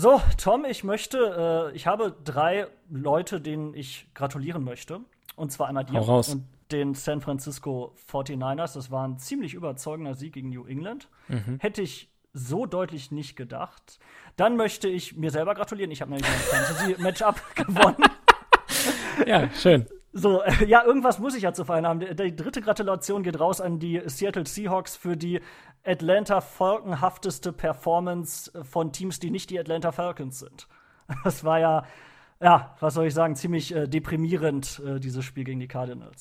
So, Tom, ich möchte, äh, ich habe drei Leute, denen ich gratulieren möchte. Und zwar einmal dir und den San Francisco 49ers. Das war ein ziemlich überzeugender Sieg gegen New England. Mhm. Hätte ich so deutlich nicht gedacht. Dann möchte ich mir selber gratulieren. Ich habe nämlich mein Fantasy-Matchup gewonnen. Ja, schön. So, äh, ja, irgendwas muss ich ja zu feiern haben. Die, die dritte Gratulation geht raus an die Seattle Seahawks für die Atlanta Falcon-hafteste Performance von Teams, die nicht die Atlanta Falcons sind. Das war ja, ja, was soll ich sagen, ziemlich äh, deprimierend, äh, dieses Spiel gegen die Cardinals.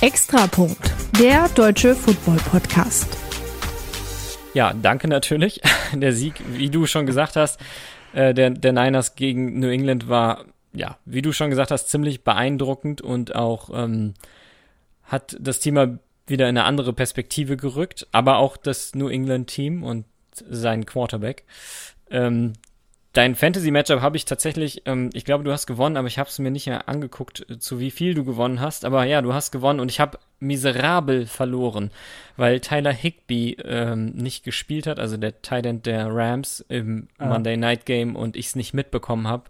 Extrapunkt. Der deutsche Football-Podcast. Ja, danke natürlich. Der Sieg, wie du schon gesagt hast, äh, der, der Niners gegen New England war, ja, wie du schon gesagt hast, ziemlich beeindruckend und auch ähm, hat das Thema wieder in eine andere Perspektive gerückt, aber auch das New England-Team und sein Quarterback. Ähm, Dein Fantasy-Matchup habe ich tatsächlich, ähm, ich glaube, du hast gewonnen, aber ich habe es mir nicht mehr angeguckt, äh, zu wie viel du gewonnen hast. Aber ja, du hast gewonnen und ich habe miserabel verloren, weil Tyler Higby ähm, nicht gespielt hat, also der Tight End der Rams im Ah. Monday Night Game und ich es nicht mitbekommen habe.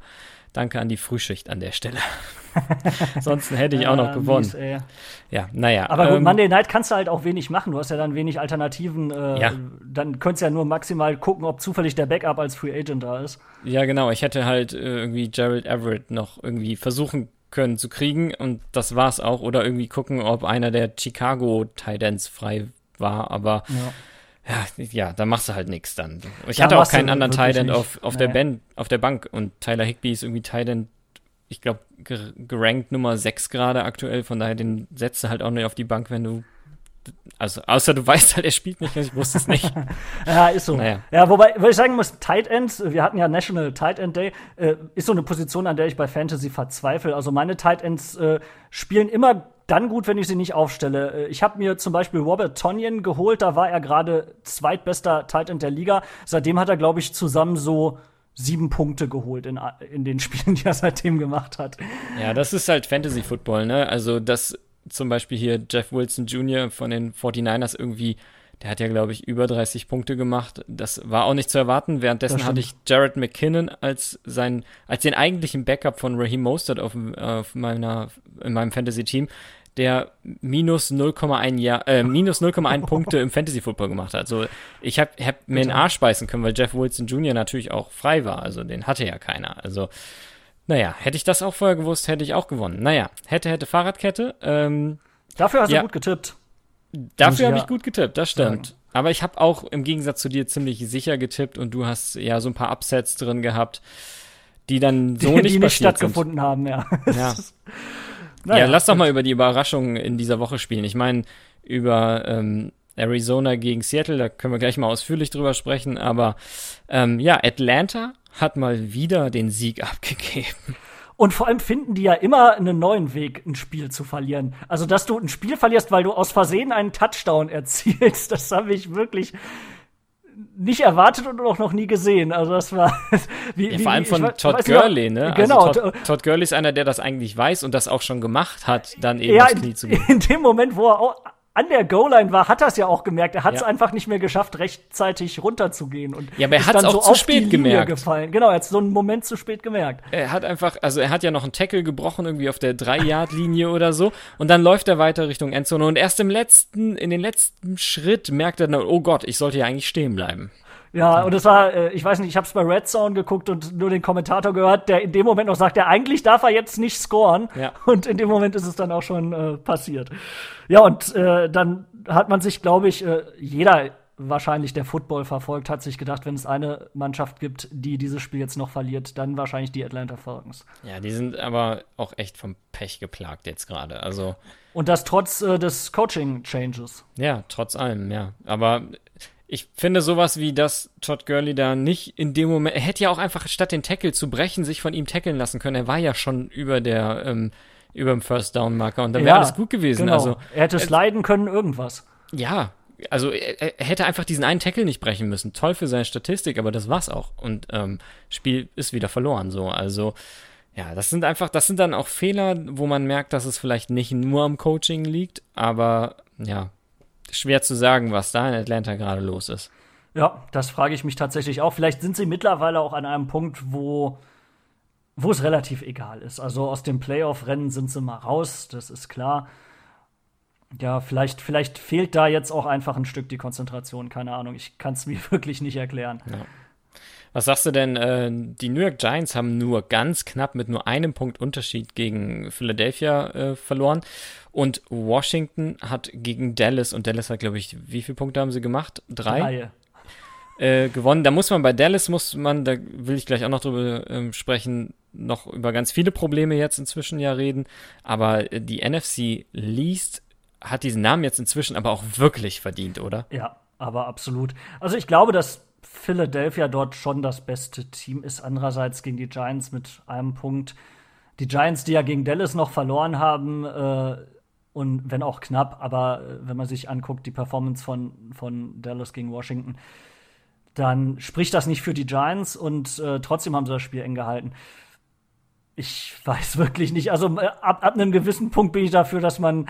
Danke an die Frühschicht an der Stelle. Ansonsten hätte ich auch noch Äh, gewonnen. mies. Ja, naja. Aber gut, ähm, Monday Night kannst du halt auch wenig machen. Du hast ja dann wenig Alternativen. Äh, Ja. Dann könntest du ja nur maximal gucken, ob zufällig der Backup als Free Agent da ist. Ja, genau. Ich hätte halt äh, irgendwie Gerald Everett noch irgendwie versuchen können zu kriegen und das war's auch. Oder irgendwie gucken, ob einer der Chicago Titans frei war. Aber Ja. ja, ja, da machst du halt nichts dann. Ich Da hatte auch keinen anderen Titan auf, auf, der Nee. Band, auf der Bank und Tyler Higby ist irgendwie Titan, ich glaube, gerankt Nummer 6 gerade aktuell. Von daher, den setzt du halt auch nicht auf die Bank, wenn du. Also, außer du weißt halt, er spielt nicht, ich wusste es nicht. Ja, ist so. Naja. Ja, wobei, weil ich sagen muss, Tight Ends, wir hatten ja National Tight End Day, äh, ist so eine Position, an der ich bei Fantasy verzweifle. Also meine Tight Ends äh, spielen immer dann gut, wenn ich sie nicht aufstelle. Äh, Ich habe mir zum Beispiel Robert Tonyan geholt, da war er gerade zweitbester Tight End der Liga. Seitdem hat er, glaube ich, zusammen so sieben Punkte geholt in, in den Spielen, die er seitdem gemacht hat. Ja, das ist halt Fantasy Football, ne? Also, dass zum Beispiel hier Jeff Wilson Jr. von den 49ers irgendwie, der hat ja, glaube ich, über 30 Punkte gemacht. Das war auch nicht zu erwarten. Währenddessen hatte ich Jared McKinnon als sein, als den eigentlichen Backup von Raheem Mostert auf, auf meiner, in meinem Fantasy-Team, der minus 0,1 Jahr, äh, minus 0,1 Punkte im Fantasy Football gemacht hat. Also ich habe hab mir den Arsch beißen können, weil Jeff Wilson Jr. natürlich auch frei war. Also den hatte ja keiner. Also naja, hätte ich das auch vorher gewusst, hätte ich auch gewonnen. Naja, hätte, hätte Fahrradkette. Ähm, Dafür hast Ja. du gut getippt. Dafür habe ja ich gut getippt, das stimmt. Aber ich habe auch im Gegensatz zu dir ziemlich sicher getippt und du hast ja so ein paar Upsets drin gehabt, die dann so die, nicht die nicht passiert sind. stattgefunden haben, ja. Ja. Naja, ja, lass doch mal über die Überraschungen in dieser Woche spielen. Ich meine, über ähm, Arizona gegen Seattle, da können wir gleich mal ausführlich drüber sprechen. Aber ähm, ja, Atlanta hat mal wieder den Sieg abgegeben. Und vor allem finden die ja immer einen neuen Weg, ein Spiel zu verlieren. Also, dass du ein Spiel verlierst, weil du aus Versehen einen Touchdown erzielst, das habe ich wirklich nicht erwartet und auch noch nie gesehen. Also, das war. Wie, Ja, vor allem ich von we- Todd Gurley, ne? Genau. Also Todd, Todd Gurley ist einer, der das eigentlich weiß und das auch schon gemacht hat, dann eben ja, das in, Knie zu geben. in dem Moment, wo er auch an der Goal-Line war, hat er es ja auch gemerkt. Er hat es Ja. einfach nicht mehr geschafft, rechtzeitig runterzugehen. Und Ja, aber er hat's dann auch so zu spät gemerkt. gefallen. Genau, er hat so einen Moment zu spät gemerkt. Er hat einfach, also er hat ja noch einen Tackle gebrochen, irgendwie auf der 3-Yard-Linie oder so. Und dann läuft er weiter Richtung Endzone. Und erst im letzten, in den letzten Schritt merkt er dann, oh Gott, ich sollte ja eigentlich stehen bleiben. Ja, und es war, äh, ich weiß nicht, ich habe es bei Red Zone geguckt und nur den Kommentator gehört, der in dem Moment noch sagt, ja, eigentlich darf er jetzt nicht scoren. Ja. Und in dem Moment ist es dann auch schon äh, passiert. Ja, und äh, dann hat man sich, glaube ich, äh, jeder wahrscheinlich, der Football verfolgt, hat sich gedacht, wenn es eine Mannschaft gibt, die dieses Spiel jetzt noch verliert, dann wahrscheinlich die Atlanta Falcons. Ja, die sind aber auch echt vom Pech geplagt jetzt gerade. Also, Und das trotz äh, des Coaching-Changes. ja, trotz allem, ja. Aber ich finde sowas wie, dass Todd Gurley da nicht in dem Moment, er hätte ja auch einfach statt den Tackle zu brechen, sich von ihm tackeln lassen können. Er war ja schon über der, ähm, über dem First Down Marker und dann wäre alles gut gewesen. Genau. Also, er hätte sliden können, irgendwas. Ja, also er, er hätte einfach diesen einen Tackle nicht brechen müssen. Toll für seine Statistik, aber das war's auch. Und ähm, Spiel ist wieder verloren so. Also ja, das sind einfach, das sind dann auch Fehler, wo man merkt, dass es vielleicht nicht nur am Coaching liegt, aber ja, schwer zu sagen, was da in Atlanta gerade los ist. Ja, das frage ich mich tatsächlich auch. Vielleicht sind sie mittlerweile auch an einem Punkt, wo, wo es relativ egal ist. Also aus dem Playoff-Rennen sind sie mal raus, das ist klar. Ja, vielleicht, vielleicht fehlt da jetzt auch einfach ein Stück die Konzentration, keine Ahnung. Ich kann es mir wirklich nicht erklären. Ja. Was sagst du denn? Äh, die New York Giants haben nur ganz knapp mit nur einem Punkt Unterschied gegen Philadelphia äh, verloren. Und Washington hat gegen Dallas, und Dallas hat, glaube ich, wie viele Punkte haben sie gemacht? Drei? Drei. Äh, gewonnen. Da muss man bei Dallas, muss man, da will ich gleich auch noch drüber ähm, sprechen, noch über ganz viele Probleme jetzt inzwischen ja reden. Aber äh, die NFC Least hat diesen Namen jetzt inzwischen aber auch wirklich verdient, oder? Ja, aber absolut. Also ich glaube, dass Philadelphia dort schon das beste Team ist. Andererseits gegen die Giants mit einem Punkt. Die Giants, die ja gegen Dallas noch verloren haben, äh, und wenn auch knapp, aber äh, wenn man sich anguckt, die Performance von, von Dallas gegen Washington, dann spricht das nicht für die Giants und äh, trotzdem haben sie das Spiel eng gehalten. Ich weiß wirklich nicht. Also äh, ab, ab einem gewissen Punkt bin ich dafür, dass man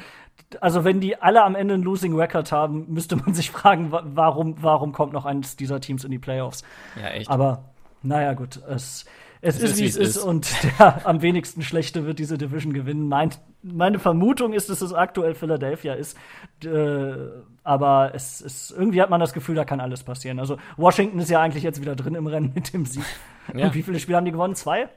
also wenn die alle am Ende einen Losing Record haben, müsste man sich fragen, warum, warum kommt noch eines dieser Teams in die Playoffs? Ja, echt. Aber naja, gut, es, es, es ist, wie es ist, ist, und der am wenigsten schlechte wird diese Division gewinnen. Mein, meine Vermutung ist, dass es aktuell Philadelphia ist. Äh, aber es ist, irgendwie hat man das Gefühl, da kann alles passieren. Also Washington ist ja eigentlich jetzt wieder drin im Rennen mit dem Sieg. Ja. Und wie viele Spiele haben die gewonnen? Zwei?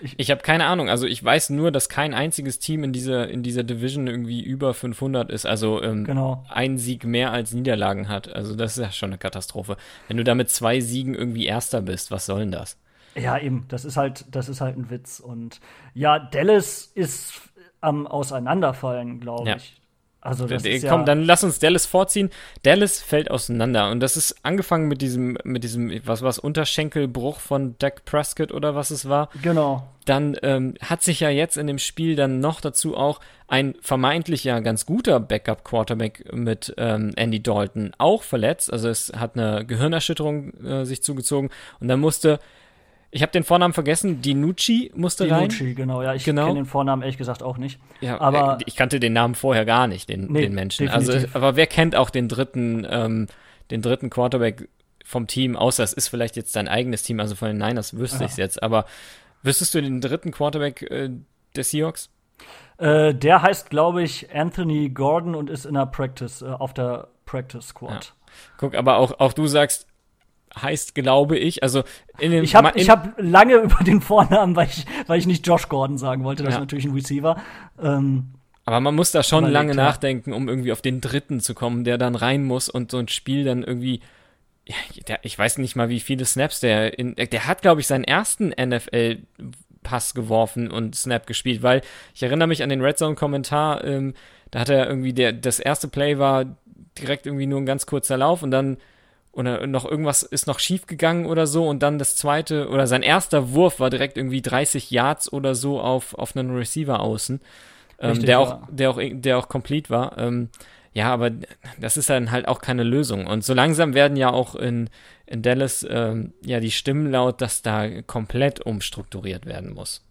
Ich, ich habe keine Ahnung. Also ich weiß nur, dass kein einziges Team in dieser, in dieser Division irgendwie über 500 ist. Also ähm, genau. ein Sieg mehr als Niederlagen hat. Also das ist ja schon eine Katastrophe. Wenn du da mit zwei Siegen irgendwie Erster bist, was soll denn das? Ja, eben. Das ist halt, das ist halt ein Witz. Und ja, Dallas ist am Auseinanderfallen, glaube ja. ich. Also das ist Komm, ja dann lass uns Dallas vorziehen. Dallas fällt auseinander und das ist angefangen mit diesem, mit diesem, was was Unterschenkelbruch von Dak Prescott oder was es war. Genau. Dann ähm, hat sich ja jetzt in dem Spiel dann noch dazu auch ein vermeintlich ja ganz guter Backup-Quarterback mit ähm, Andy Dalton auch verletzt. Also es hat eine Gehirnerschütterung äh, sich zugezogen und dann musste ich habe den Vornamen vergessen. Dinucci musste Dinucci, rein. Dinucci, genau. Ja, ich genau. kenne den Vornamen ehrlich gesagt auch nicht. Ja, aber äh, ich kannte den Namen vorher gar nicht, den, nee, den Menschen. Also, definitiv. Also, aber wer kennt auch den dritten, ähm, den dritten Quarterback vom Team, außer es ist vielleicht jetzt dein eigenes Team, also von den Niners wüsste ich es jetzt. Aber wüsstest du den dritten Quarterback äh, der Seahawks? Äh, der heißt, glaube ich, Anthony Gordon und ist in der Practice, äh, auf der Practice Squad. Ja. Guck, aber auch, auch du sagst, heißt, glaube ich. Also in den, ich habe ich hab lange über den Vornamen, weil ich, weil ich nicht Josh Gordon sagen wollte, das ja. ist natürlich ein Receiver. Ähm, aber man muss da schon lange klar. nachdenken, um irgendwie auf den dritten zu kommen, der dann rein muss und so ein Spiel dann irgendwie. Ja, der, ich weiß nicht mal, wie viele Snaps der in. Der hat, glaube ich, seinen ersten NFL. Pass geworfen und Snap gespielt, weil ich erinnere mich an den Red Zone Kommentar, ähm, da hat er irgendwie der das erste Play war direkt irgendwie nur ein ganz kurzer Lauf und dann oder noch irgendwas ist noch schief gegangen oder so und dann das zweite oder sein erster Wurf war direkt irgendwie 30 Yards oder so auf, auf einen Receiver außen, ähm, der auch, der auch, der auch complete war. Ähm, ja, aber das ist dann halt auch keine Lösung. Und so langsam werden ja auch in, in Dallas ähm, ja die Stimmen laut, dass da komplett umstrukturiert werden muss.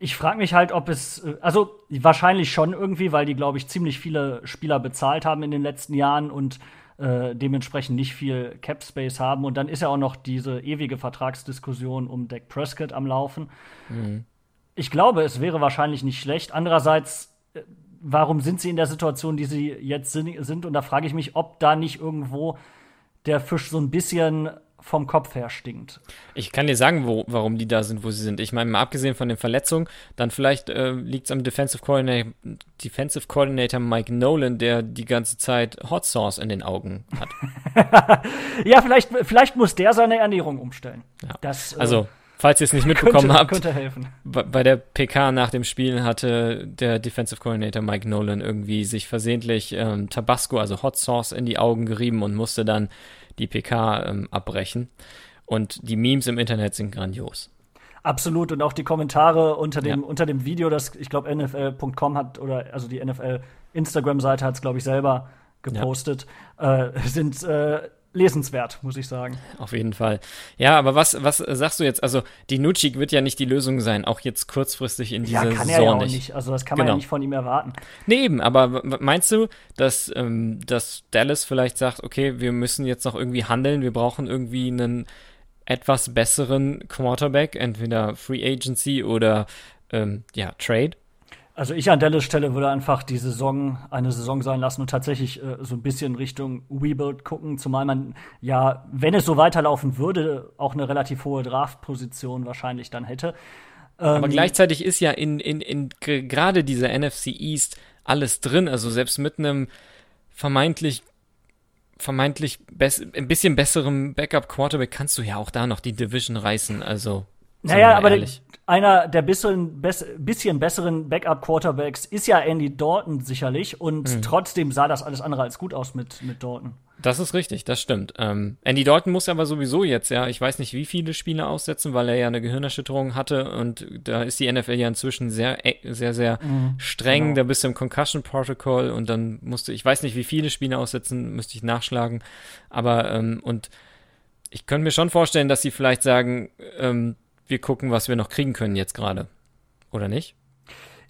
Ich frage mich halt, ob es, also wahrscheinlich schon irgendwie, weil die, glaube ich, ziemlich viele Spieler bezahlt haben in den letzten Jahren und äh, dementsprechend nicht viel Cap Space haben. Und dann ist ja auch noch diese ewige Vertragsdiskussion um Dak Prescott am Laufen. Mhm. Ich glaube, es wäre wahrscheinlich nicht schlecht. Andererseits, äh, warum sind sie in der Situation, die sie jetzt sind? Und da frage ich mich, ob da nicht irgendwo der Fisch so ein bisschen vom Kopf her stinkt. Ich kann dir sagen, wo, warum die da sind, wo sie sind. Ich meine, mal abgesehen von den Verletzungen, dann vielleicht äh, liegt es am Defensive Coordinator, Defensive Coordinator Mike Nolan, der die ganze Zeit Hot Sauce in den Augen hat. ja, vielleicht, vielleicht muss der seine Ernährung umstellen. Ja. Das, äh, also, falls ihr es nicht mitbekommen könnte, habt, könnte helfen. bei der PK nach dem Spiel hatte der Defensive Coordinator Mike Nolan irgendwie sich versehentlich ähm, Tabasco, also Hot Sauce, in die Augen gerieben und musste dann die PK ähm, abbrechen. Und die Memes im Internet sind grandios. Absolut. Und auch die Kommentare unter dem, ja. unter dem Video, das ich glaube NFL.com hat, oder also die NFL Instagram-Seite hat es, glaube ich, selber gepostet, ja. äh, sind äh, lesenswert, muss ich sagen. Auf jeden Fall. Ja, aber was, was sagst du jetzt? Also, die Nucci wird ja nicht die Lösung sein, auch jetzt kurzfristig in dieser ja, kann Saison er ja auch nicht. nicht. Also das kann man Genau. ja nicht von ihm erwarten. Nee, eben, aber meinst du, dass, ähm, dass Dallas vielleicht sagt, okay, wir müssen jetzt noch irgendwie handeln, wir brauchen irgendwie einen etwas besseren Quarterback, entweder Free Agency oder ähm, ja, Trade? Also ich an Dallas Stelle würde einfach die Saison eine Saison sein lassen und tatsächlich äh, so ein bisschen Richtung Rebuild gucken, zumal man ja, wenn es so weiterlaufen würde, auch eine relativ hohe Draftposition wahrscheinlich dann hätte. Aber Ähm, gleichzeitig ist ja in, in, in gerade dieser NFC East alles drin, also selbst mit einem vermeintlich vermeintlich ein bisschen besserem Backup Quarterback kannst du ja auch da noch die Division reißen, also Naja, aber ehrlich. einer der bisschen, bisschen besseren Backup-Quarterbacks ist ja Andy Dalton sicherlich und Mhm. trotzdem sah das alles andere als gut aus mit, mit Dalton. Das ist richtig, das stimmt. Ähm, Andy Dalton muss aber sowieso jetzt, ja, ich weiß nicht, wie viele Spiele aussetzen, weil er ja eine Gehirnerschütterung hatte und da ist die NFL ja inzwischen sehr, e- sehr, sehr streng. genau. Da bist du im Concussion Protocol und dann musste, ich weiß nicht, wie viele Spiele aussetzen, müsste ich nachschlagen. Aber, ähm, und ich könnte mir schon vorstellen, dass sie vielleicht sagen, ähm, wir gucken, was wir noch kriegen können jetzt gerade. Oder nicht?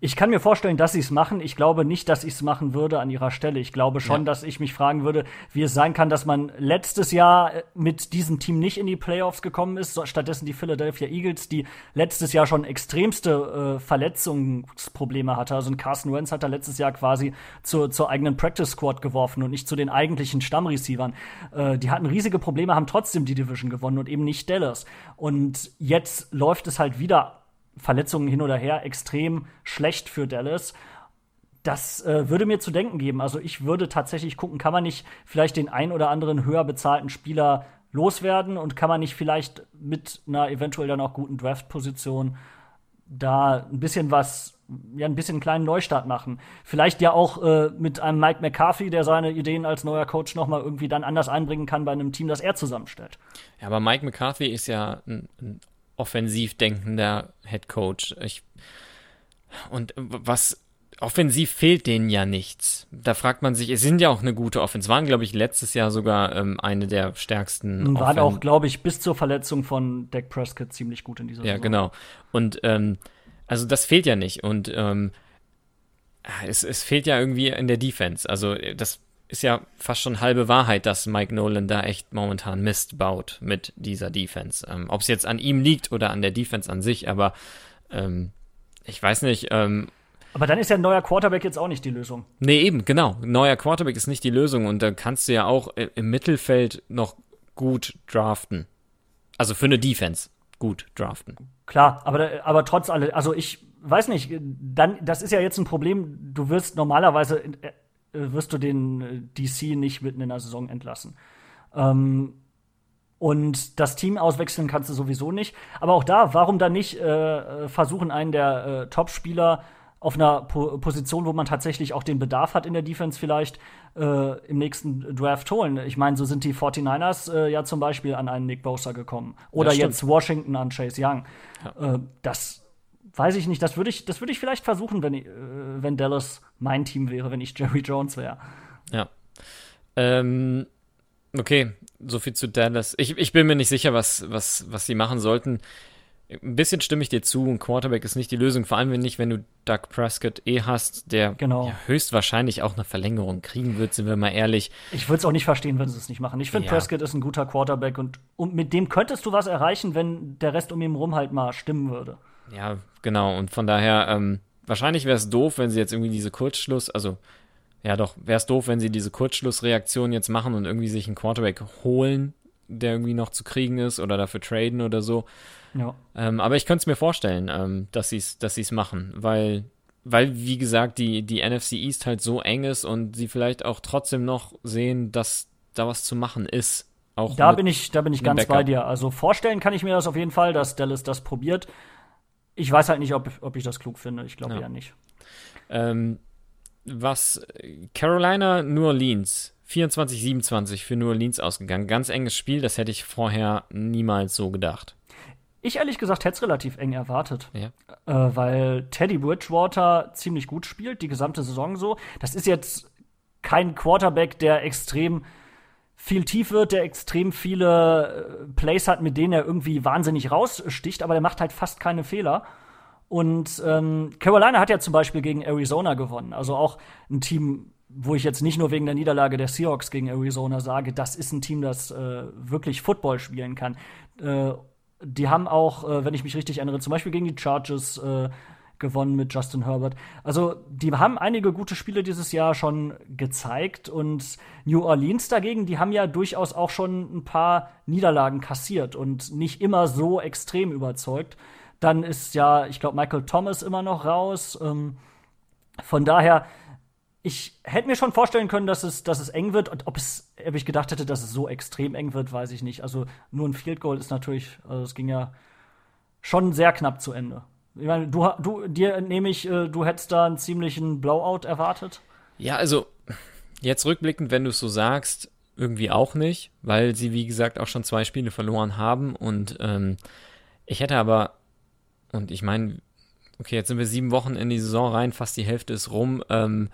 Ich kann mir vorstellen, dass sie es machen. Ich glaube nicht, dass ich es machen würde an ihrer Stelle. Ich glaube schon, Ja. dass ich mich fragen würde, wie es sein kann, dass man letztes Jahr äh, mit diesem Team nicht in die Playoffs gekommen ist. Stattdessen die Philadelphia Eagles, die letztes Jahr schon extremste äh, Verletzungsprobleme hatte. Also ein Carson Wentz hat da letztes Jahr quasi zur, zur eigenen Practice Squad geworfen und nicht zu den eigentlichen Stammreceivern. Äh, die hatten riesige Probleme, haben trotzdem die Division gewonnen und eben nicht Dallas. Und jetzt läuft es halt wieder Verletzungen hin oder her extrem schlecht für Dallas. Das äh, würde mir zu denken geben. Also ich würde tatsächlich gucken, kann man nicht vielleicht den ein oder anderen höher bezahlten Spieler loswerden und kann man nicht vielleicht mit einer eventuell dann auch guten Draft-Position da ein bisschen was, ja, ein bisschen einen kleinen Neustart machen. Vielleicht ja auch äh, mit einem Mike McCarthy, der seine Ideen als neuer Coach noch mal irgendwie dann anders einbringen kann bei einem Team, das er zusammenstellt. Ja, aber Mike McCarthy ist ja ein, ein offensiv denkender Head Coach. Ich, und was offensiv fehlt denen ja nichts. Da fragt man sich, es sind ja auch eine gute Offense. Waren, glaube ich, letztes Jahr sogar ähm, eine der stärksten. Waren Offen- auch, glaube ich, bis zur Verletzung von Dak Prescott ziemlich gut in dieser Ja, Saison. genau. Und ähm, also das fehlt ja nicht. Und ähm, es, es fehlt ja irgendwie in der Defense. Also äh, das ist ja fast schon halbe Wahrheit, dass Mike Nolan da echt momentan Mist baut mit dieser Defense. Ähm, Ob es jetzt an ihm liegt oder an der Defense an sich, aber ähm, ich weiß nicht. Ähm, Aber dann ist ja ein neuer Quarterback jetzt auch nicht die Lösung. nee, eben, genau. Neuer Quarterback ist nicht die Lösung und da kannst du ja auch im Mittelfeld noch gut draften. Also für eine Defense gut draften. Klar, aber, aber trotz allem, also ich weiß nicht, dann, das ist ja jetzt ein Problem. Du wirst normalerweise, äh, wirst du den äh, DC nicht mitten in der Saison entlassen. Ähm, und das Team auswechseln kannst du sowieso nicht. Aber auch da, warum dann nicht äh, versuchen, einen der äh, Top-Spieler auf einer po Position, wo man tatsächlich auch den Bedarf hat in der Defense vielleicht äh, im nächsten Draft holen. Ich meine, so sind die 49ers äh, ja zum Beispiel an einen Nick Bosa gekommen. Oder jetzt Washington an Chase Young. Äh, das weiß ich nicht. Das würde ich, das würde ich vielleicht versuchen, wenn, ich, äh, wenn Dallas mein Team wäre, wenn ich Jerry Jones wäre. Ja. Ähm, okay, so viel zu Dallas. Ich, ich bin mir nicht sicher, was, was, was sie machen sollten. Ein bisschen stimme ich dir zu, ein Quarterback ist nicht die Lösung, vor allem wenn nicht, wenn du Doug Prescott eh hast, der Genau. ja, höchstwahrscheinlich auch eine Verlängerung kriegen wird, sind wir mal ehrlich. Ich würde es auch nicht verstehen, wenn sie es nicht machen. Ich finde, Ja. Prescott ist ein guter Quarterback und, und mit dem könntest du was erreichen, wenn der Rest um ihn rum halt mal stimmen würde. Ja, genau. Und von daher, ähm, wahrscheinlich wäre es doof, wenn sie jetzt irgendwie diese Kurzschluss, also ja doch, wäre es doof, wenn sie diese Kurzschlussreaktion jetzt machen und irgendwie sich einen Quarterback holen, der irgendwie noch zu kriegen ist oder dafür traden oder so. Ja. Ähm, aber ich könnte es mir vorstellen, ähm, dass sie es dass sie's machen, weil, weil, wie gesagt, die, die NFC East halt so eng ist und sie vielleicht auch trotzdem noch sehen, dass da was zu machen ist. Auch Da bin ich, da bin ich ganz bei Backup. dir. Also vorstellen kann ich mir das auf jeden Fall, dass Dallas das probiert. Ich weiß halt nicht, ob, ob ich das klug finde. Ich glaube Ja. eher nicht. Ähm, was Carolina, New Orleans, 24-27 für New Orleans ausgegangen. Ganz enges Spiel, das hätte ich vorher niemals so gedacht. Ich ehrlich gesagt hätte es relativ eng erwartet. Ja. Äh, weil Teddy Bridgewater ziemlich gut spielt, die gesamte Saison so. Das ist jetzt kein Quarterback, der extrem viel tief wird, der extrem viele äh, Plays hat, mit denen er irgendwie wahnsinnig raussticht, aber der macht halt fast keine Fehler. Und ähm, Carolina hat ja zum Beispiel gegen Arizona gewonnen. Also auch ein Team, wo ich jetzt nicht nur wegen der Niederlage der Seahawks gegen Arizona sage, das ist ein Team, das äh, wirklich Football spielen kann. Äh, die haben auch, äh, wenn ich mich richtig erinnere, zum Beispiel gegen die Chargers äh, gewonnen mit Justin Herbert. Also, die haben einige gute Spiele dieses Jahr schon gezeigt und New Orleans dagegen, die haben ja durchaus auch schon ein paar Niederlagen kassiert und nicht immer so extrem überzeugt. Dann ist ja, ich glaube, Michael Thomas immer noch raus. Ähm, von daher, ich hätte mir schon vorstellen können, dass es, dass es eng wird. Und ob, es, ob ich gedacht hätte, dass es so extrem eng wird, weiß ich nicht. Also nur ein Field Goal ist natürlich, also es ging ja schon sehr knapp zu Ende. Ich meine, du, du, dir nehme ich, äh, du hättest da einen ziemlichen Blowout erwartet. Ja, also jetzt rückblickend, wenn du es so sagst, irgendwie auch nicht, weil sie, wie gesagt, auch schon zwei Spiele verloren haben. Und ähm, ich hätte aber, und ich meine, okay, jetzt sind wir sieben Wochen in die Saison rein, fast die Hälfte ist rum. Ähm,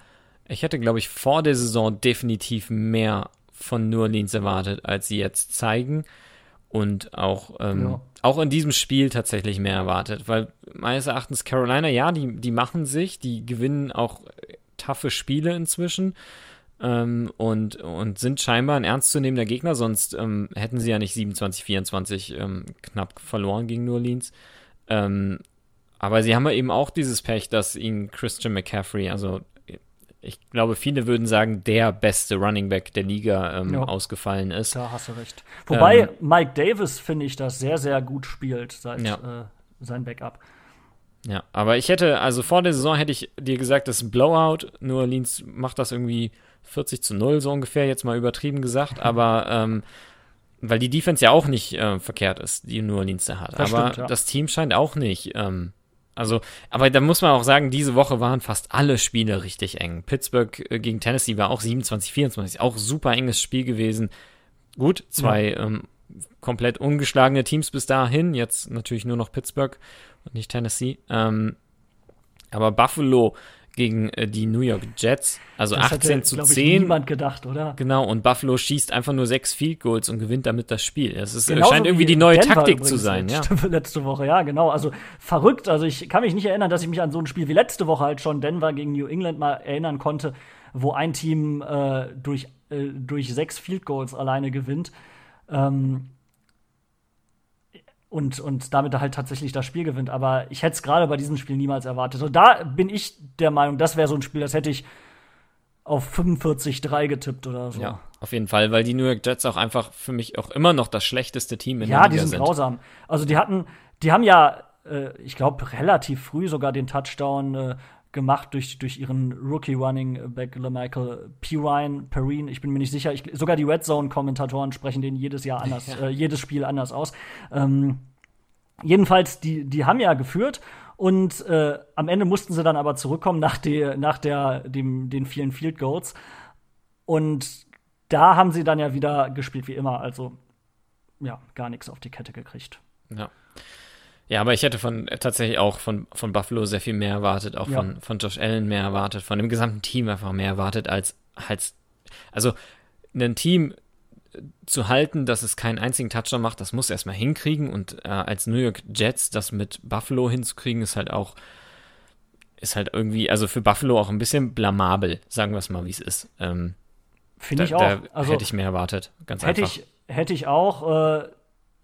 ich hätte, glaube ich, vor der Saison definitiv mehr von New Orleans erwartet, als sie jetzt zeigen und auch, ähm, ja. auch in diesem Spiel tatsächlich mehr erwartet, weil meines Erachtens Carolina, ja, die, die machen sich, die gewinnen auch taffe Spiele inzwischen ähm, und, und sind scheinbar ein ernstzunehmender Gegner, sonst ähm, hätten sie ja nicht 27, 24 ähm, knapp verloren gegen New Orleans. Ähm, aber sie haben ja eben auch dieses Pech, dass ihnen Christian McCaffrey, also ich glaube, viele würden sagen, der beste Running Back der Liga ähm, ausgefallen ist. Da hast du recht. Wobei ähm, Mike Davis, finde ich, das sehr, sehr gut spielt seit ja. äh, sein Backup. Ja, aber ich hätte, also vor der Saison hätte ich dir gesagt, das ist ein Blowout. Nur Orleans macht das irgendwie 40 zu 0, so ungefähr, jetzt mal übertrieben gesagt. Aber ähm, weil die Defense ja auch nicht äh, verkehrt ist, die New Orleans da hat. Das aber stimmt, ja. das Team scheint auch nicht ähm, also, aber da muss man auch sagen, diese Woche waren fast alle Spiele richtig eng. Pittsburgh äh, gegen Tennessee war auch 27, 24, auch super enges Spiel gewesen. Gut, zwei ja. ähm, komplett ungeschlagene Teams bis dahin, jetzt natürlich nur noch Pittsburgh und nicht Tennessee. Ähm, aber Buffalo gegen äh, die New York Jets. Also das 18 hätte, zu 10. Ich, niemand gedacht, oder? Genau, und Buffalo schießt einfach nur sechs Field Goals und gewinnt damit das Spiel. Das ist, scheint irgendwie die neue Denver Taktik zu sein. Ja. letzte Woche, ja, genau. Also verrückt. Also ich kann mich nicht erinnern, dass ich mich an so ein Spiel wie letzte Woche halt schon Denver gegen New England mal erinnern konnte, wo ein Team äh, durch, äh, durch sechs Field Goals alleine gewinnt. Ähm, und, und damit halt tatsächlich das Spiel gewinnt. Aber ich hätte es gerade bei diesem Spiel niemals erwartet. Und da bin ich der Meinung, das wäre so ein Spiel, das hätte ich auf 45-3 getippt oder so. Ja, auf jeden Fall, weil die New York Jets auch einfach für mich auch immer noch das schlechteste Team in ja, der Liga sind. Ja, die sind grausam. Also die hatten, die haben ja, äh, ich glaube, relativ früh sogar den Touchdown äh, gemacht durch, durch ihren Rookie Running Back Michael Pirine, Perrine, ich bin mir nicht sicher. Ich, sogar die Red Zone Kommentatoren sprechen den jedes Jahr anders, ja. äh, jedes Spiel anders aus. Ähm, jedenfalls, die, die haben ja geführt und äh, am Ende mussten sie dann aber zurückkommen nach, die, nach der, dem, den vielen Field Goals. Und da haben sie dann ja wieder gespielt wie immer. Also, ja, gar nichts auf die Kette gekriegt. Ja. Ja, aber ich hätte von äh, tatsächlich auch von, von Buffalo sehr viel mehr erwartet, auch ja. von, von Josh Allen mehr erwartet, von dem gesamten Team einfach mehr erwartet, als, als also ein Team äh, zu halten, dass es keinen einzigen Touchdown macht, das muss erstmal hinkriegen und äh, als New York Jets das mit Buffalo hinzukriegen, ist halt auch ist halt irgendwie, also für Buffalo auch ein bisschen blamabel, sagen wir es mal, wie es ist. Ähm, Finde ich auch. Da also, hätte ich mehr erwartet, ganz hätte einfach. Ich, hätte ich auch. Äh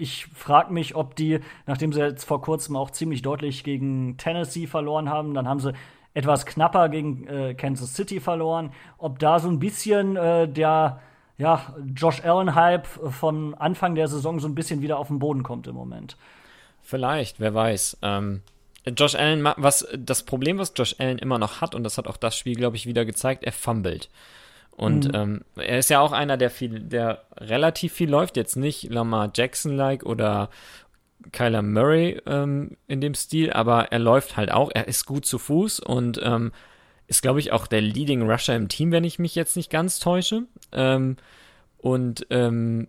ich frage mich, ob die, nachdem sie jetzt vor kurzem auch ziemlich deutlich gegen Tennessee verloren haben, dann haben sie etwas knapper gegen äh, Kansas City verloren, ob da so ein bisschen äh, der ja, Josh Allen-Hype von Anfang der Saison so ein bisschen wieder auf den Boden kommt im Moment. Vielleicht, wer weiß. Ähm, Josh Allen, was das Problem, was Josh Allen immer noch hat, und das hat auch das Spiel, glaube ich, wieder gezeigt, er fummelt. Und mhm. ähm, er ist ja auch einer, der viel, der relativ viel läuft, jetzt nicht Lamar Jackson-like oder Kyler Murray ähm, in dem Stil, aber er läuft halt auch, er ist gut zu Fuß und ähm, ist, glaube ich, auch der Leading Rusher im Team, wenn ich mich jetzt nicht ganz täusche. Ähm, und ähm,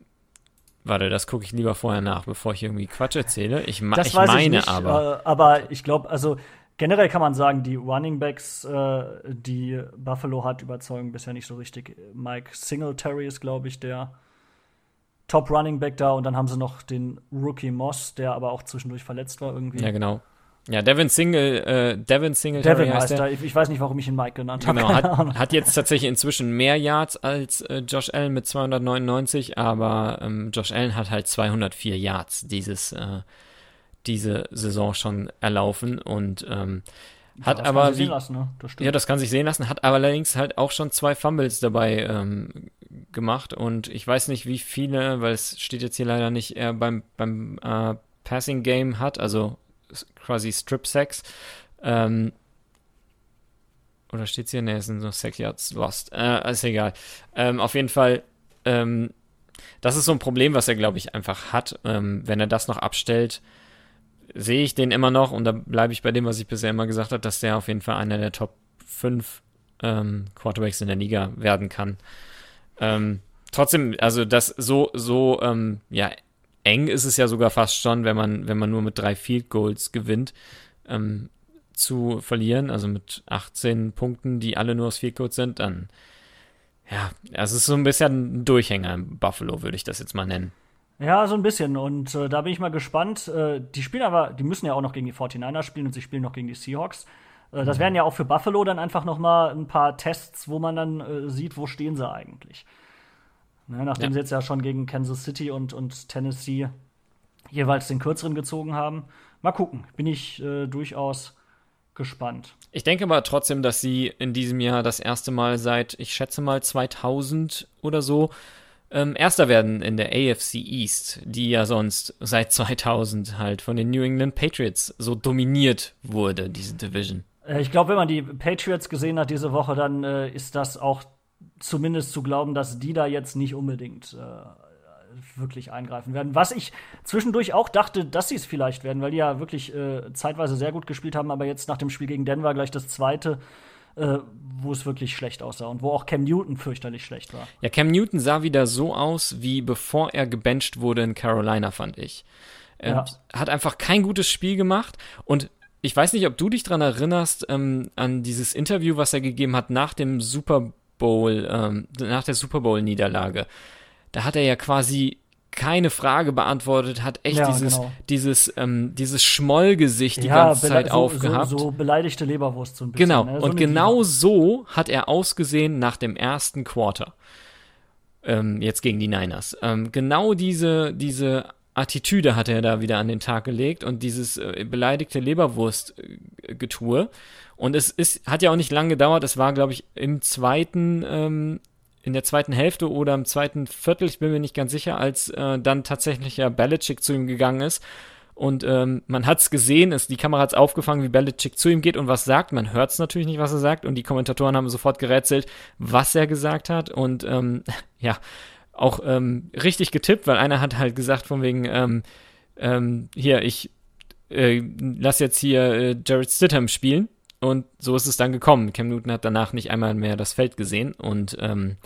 warte, das gucke ich lieber vorher nach, bevor ich irgendwie Quatsch erzähle. Ich, ma ich meine ich aber. Äh, aber ich glaube, also generell kann man sagen, die Running Backs, äh, die Buffalo hat, überzeugen bisher nicht so richtig. Mike Singletary ist, glaube ich, der Top Running Back da und dann haben sie noch den Rookie Moss, der aber auch zwischendurch verletzt war irgendwie. Ja, genau. Ja, Devin Single, äh, Devin Single. Devin heißt er. Ich, ich, weiß nicht, warum ich ihn Mike genannt habe. Genau, hat, hat, jetzt tatsächlich inzwischen mehr Yards als äh, Josh Allen mit 299, aber ähm, Josh Allen hat halt 204 Yards dieses, äh, diese Saison schon erlaufen und ähm, hat das aber kann sich wie, sehen lassen, ne? das ja, das kann sich sehen lassen, hat aber allerdings halt auch schon zwei Fumbles dabei ähm, gemacht und ich weiß nicht, wie viele, weil es steht jetzt hier leider nicht, er beim, beim äh, Passing Game hat, also quasi Strip Sacks. Ähm, oder steht hier? Ne, es sind nur Sack Yards lost. Äh, ist egal. Ähm, auf jeden Fall, ähm, das ist so ein Problem, was er, glaube ich, einfach hat. Ähm, wenn er das noch abstellt, sehe ich den immer noch und da bleibe ich bei dem, was ich bisher immer gesagt habe, dass der auf jeden Fall einer der Top 5 ähm, Quarterbacks in der Liga werden kann. Ähm, trotzdem, also das so, so, ähm, ja, eng ist es ja sogar fast schon, wenn man, wenn man nur mit drei Field Goals gewinnt, ähm, zu verlieren, also mit 18 Punkten, die alle nur aus Field Goals sind, dann, ja, es ist so ein bisschen ein Durchhänger im Buffalo, würde ich das jetzt mal nennen. Ja, so ein bisschen. Und äh, da bin ich mal gespannt. Äh, die spielen aber, die müssen ja auch noch gegen die 49ers spielen und sie spielen noch gegen die Seahawks. Äh, das wären ja auch für Buffalo dann einfach noch mal ein paar Tests, wo man dann äh, sieht, wo stehen sie eigentlich. Ne, nachdem Ja. sie jetzt ja schon gegen Kansas City und, und Tennessee jeweils den kürzeren gezogen haben. Mal gucken. Bin ich äh, durchaus gespannt. Ich denke aber trotzdem, dass sie in diesem Jahr das erste Mal seit, ich schätze mal 2000 oder so, ähm, Erster werden in der AFC East, die ja sonst seit 2000 halt von den New England Patriots so dominiert wurde, diese Division. Äh, Ich glaube, wenn man die Patriots gesehen hat diese Woche, dann äh, ist das auch zumindest zu glauben, dass die da jetzt nicht unbedingt äh, wirklich eingreifen werden. Was ich zwischendurch auch dachte, dass sie es vielleicht werden, weil die ja wirklich äh, zeitweise sehr gut gespielt haben, aber jetzt nach dem Spiel gegen Denver gleich das zweite, äh, wo es wirklich schlecht aussah und wo auch Cam Newton fürchterlich schlecht war. Ja, Cam Newton sah wieder so aus, wie bevor er gebencht wurde in Carolina, fand ich. Er Ja. hat einfach kein gutes Spiel gemacht und ich weiß nicht, ob du dich dran erinnerst, ähm, an dieses Interview, was er gegeben hat nach dem Super Bowl, ähm, nach der Super Bowl-Niederlage. Da hat er ja quasi keine Frage beantwortet, hat echt Ja, dieses, genau. dieses, ähm, dieses Schmollgesicht die ganze Zeit so, aufgehabt. So, so beleidigte Leberwurst so ein bisschen. Genau, ne? so und genau Diva. so hat er ausgesehen nach dem ersten Quarter. Ähm, jetzt gegen die Niners. Ähm, genau diese, diese Attitüde hat er da wieder an den Tag gelegt und dieses äh, beleidigte Leberwurst-Getue. Und es ist, hat ja auch nicht lange gedauert. Es war, glaube ich, im zweiten, ähm, in der zweiten Hälfte oder im zweiten Viertel, ich bin mir nicht ganz sicher, als äh, dann tatsächlich ja Belichick zu ihm gegangen ist. Und ähm, man hat's gesehen, es, die Kamera hat's aufgefangen, wie Belichick zu ihm geht und was sagt. Man hört's natürlich nicht, was er sagt. Und die Kommentatoren haben sofort gerätselt, was er gesagt hat. Und ähm, ja, auch ähm, richtig getippt, weil einer hat halt gesagt von wegen, ähm, ähm, hier, ich äh, lass jetzt hier äh, Jared Stidham spielen. Und so ist es dann gekommen. Cam Newton hat danach nicht einmal mehr das Feld gesehen. Und ähm,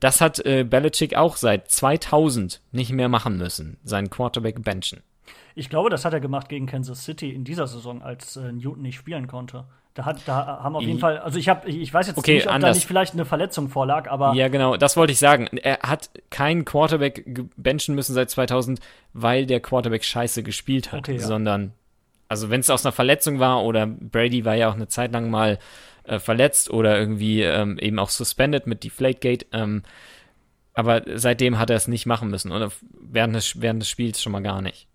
das hat äh, Belichick auch seit 2000 nicht mehr machen müssen. Seinen Quarterback benchen. Ich glaube, das hat er gemacht gegen Kansas City in dieser Saison, als äh, Newton nicht spielen konnte. Da, hat, da haben auf jeden Fall, also ich habe, ich weiß jetzt Okay, nicht, ob da anders. nicht vielleicht eine Verletzung vorlag, aber Ja, genau, das wollte ich sagen. Er hat keinen Quarterback benchen müssen seit 2000, weil der Quarterback scheiße gespielt hat, Okay, ja. sondern, also wenn es aus einer Verletzung war oder Brady war ja auch eine Zeit lang mal äh, verletzt oder irgendwie ähm, eben auch suspended mit Deflategate, ähm, aber seitdem hat er es nicht machen müssen oder während des, während des Spiels schon mal gar nicht.